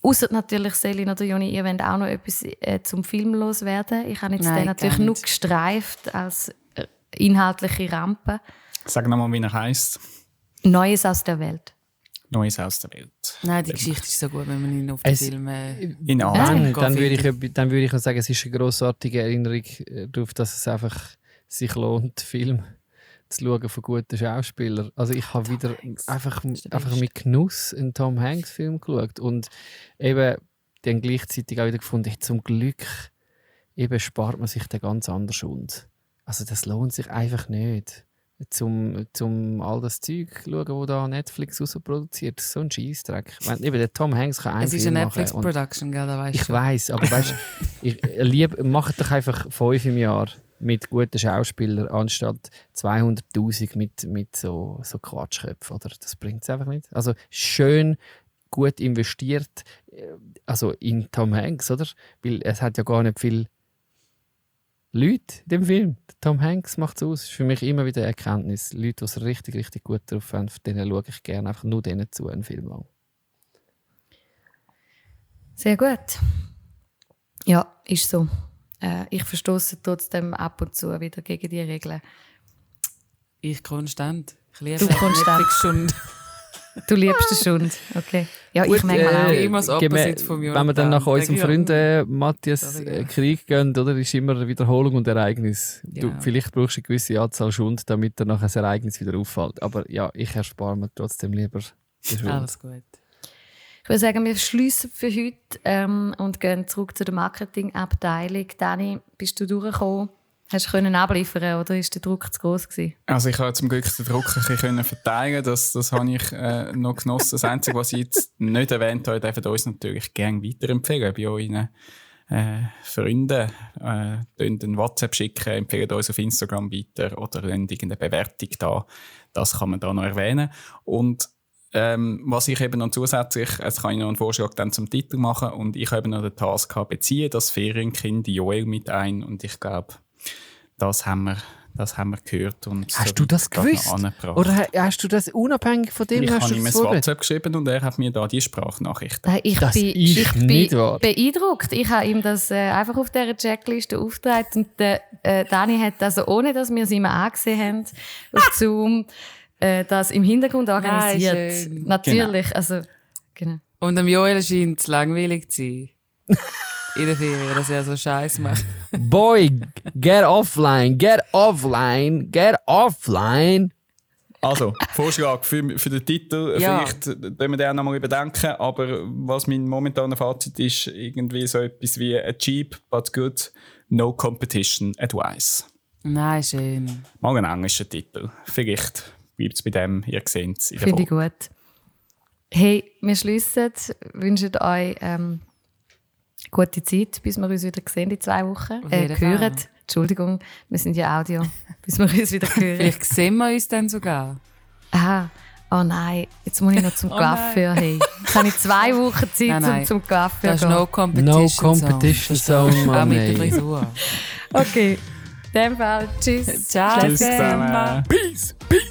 Außer natürlich Selin oder Joni, ihr wollt auch noch etwas äh, zum Film loswerden. Ich habe jetzt Nein, den natürlich nur gestreift als äh, inhaltliche Rampe. Sag nochmal, wie er heisst. Neues aus der Welt. Neues aus der Welt. Nein, die Geschichte ist so gut, wenn man ihn auf den Es- Film... Äh, In Dann, Aachen. dann, würde ich, dann würde ich auch sagen, es ist eine grossartige Erinnerung äh, darauf, dass es einfach sich lohnt, Film zu schauen von guten Schauspielern. Also ich habe wieder einfach, einfach mit Genuss einen Tom Hanks Film geschaut und eben dann gleichzeitig auch wieder gefunden, hey, zum Glück eben spart man sich den ganz anderen Schund. Also das lohnt sich einfach nicht. Zum, zum all das Zeug schauen, wo da Netflix rausproduziert. Das so ein meine, Eben der Tom Hanks kann einen es ist Film eine Netflix-Production, gell, da weißt ich du. weiß, aber weißt, ich lieb, macht doch einfach fünf im Jahr mit guten Schauspielern anstatt 200.000 mit, mit so, so Quatschköpfen. Oder? Das bringt es einfach nicht. Also schön, gut investiert, äh, also in Tom Hanks, oder? Weil es hat ja gar nicht viel Leute in dem Film. Tom Hanks macht es aus. Das ist für mich immer wieder eine Erkenntnis. Leute, die es richtig, richtig gut drauf haben, denen schaue ich gerne einfach nur denen zu, einen Film lang. Sehr gut. Ja, ist so. Äh, ich verstoße trotzdem ab und zu wieder gegen die Regeln. Ich konstant. Ich liebe Du konstant. Netflix-Stunde. Du liebst den Schund. Okay. Ja, ich Gut, manchmal auch. äh, immer das geben wir- Opposite vom Wenn wir dann nach unserem ich, Freund äh, Matthias äh. Krieg gehen, oder, ist immer eine Wiederholung und Ereignis. Du, Ja. vielleicht brauchst du eine gewisse Anzahl Schund, damit dann nachher das Ereignis wieder auffällt. Aber ja, ich erspare mir trotzdem lieber den Schund. Alles gut. Würde sagen, wir schließen für heute ähm, und gehen zurück zu der Marketingabteilung. Dani, bist du durchgekommen? Hast du können abliefern oder ist der Druck zu groß gewesen? Also ich habe zum Glück den Druck ein bisschen verteilen das, das habe ich äh, noch genossen. Das Einzige, was ich jetzt nicht erwähnt habe, dürfen uns natürlich gerne weiterempfehlen bei euren äh, Freunden. Äh, könnt ein WhatsApp schicken, empfehlen uns auf Instagram weiter oder irgendeine Bewertung da. Das kann man da noch erwähnen. Und ähm, was ich eben noch zusätzlich, jetzt kann ich noch einen Vorschlag dann zum Titel machen und ich habe eben noch den Task gehabt, beziehe das Ferienkind Joel mit ein und ich glaube, das haben wir, das haben wir gehört. Und Hast so du das gewusst? angebracht. Oder ha- hast du das unabhängig von dem? ich hast habe ihm ein? WhatsApp geschrieben und er hat mir da die Sprachnachricht. Äh, Ich Das bin, ist ich nicht bin wahr. beeindruckt. Ich habe ihm das äh, einfach auf dieser Checkliste aufgetragen und der äh, Dani hat also, ohne dass wir es ihm angesehen haben, auf Zoom äh, das im Hintergrund organisiert. Nein, schön. Natürlich, also genau. Und dem Joel scheint es langweilig zu sein. In der Ferien, dass er so Scheiß macht. Boy, get offline, get offline, get offline. Also, Vorschlag für, für den Titel. Ja. Vielleicht äh, wir den auch noch mal überdenken. Aber was mein momentaner Fazit ist, irgendwie so etwas wie a cheap but good no competition advice. Nein, schön. Mal ein englischer Titel. Vielleicht bleibt es bei dem, ihr seht es in der Finde ich gut. Hey, wir schließen, wünschen euch ähm, gute Zeit, bis wir uns wieder sehen in zwei Wochen. Äh, hören. Entschuldigung, wir sind ja Audio. bis wir uns wieder hören. Vielleicht sehen wir uns dann sogar. Aha. Oh nein, jetzt muss ich noch zum Oh Coiffeur. Hey. Jetzt habe ich zwei Wochen Zeit Nein, nein. zum, zum Coiffeur Das ist gehen. no competition. No competition zone, Auch Mann, mit der Frisur. Okay, in dem Fall, tschüss. Ciao Tschüss zusammen. Peace, peace.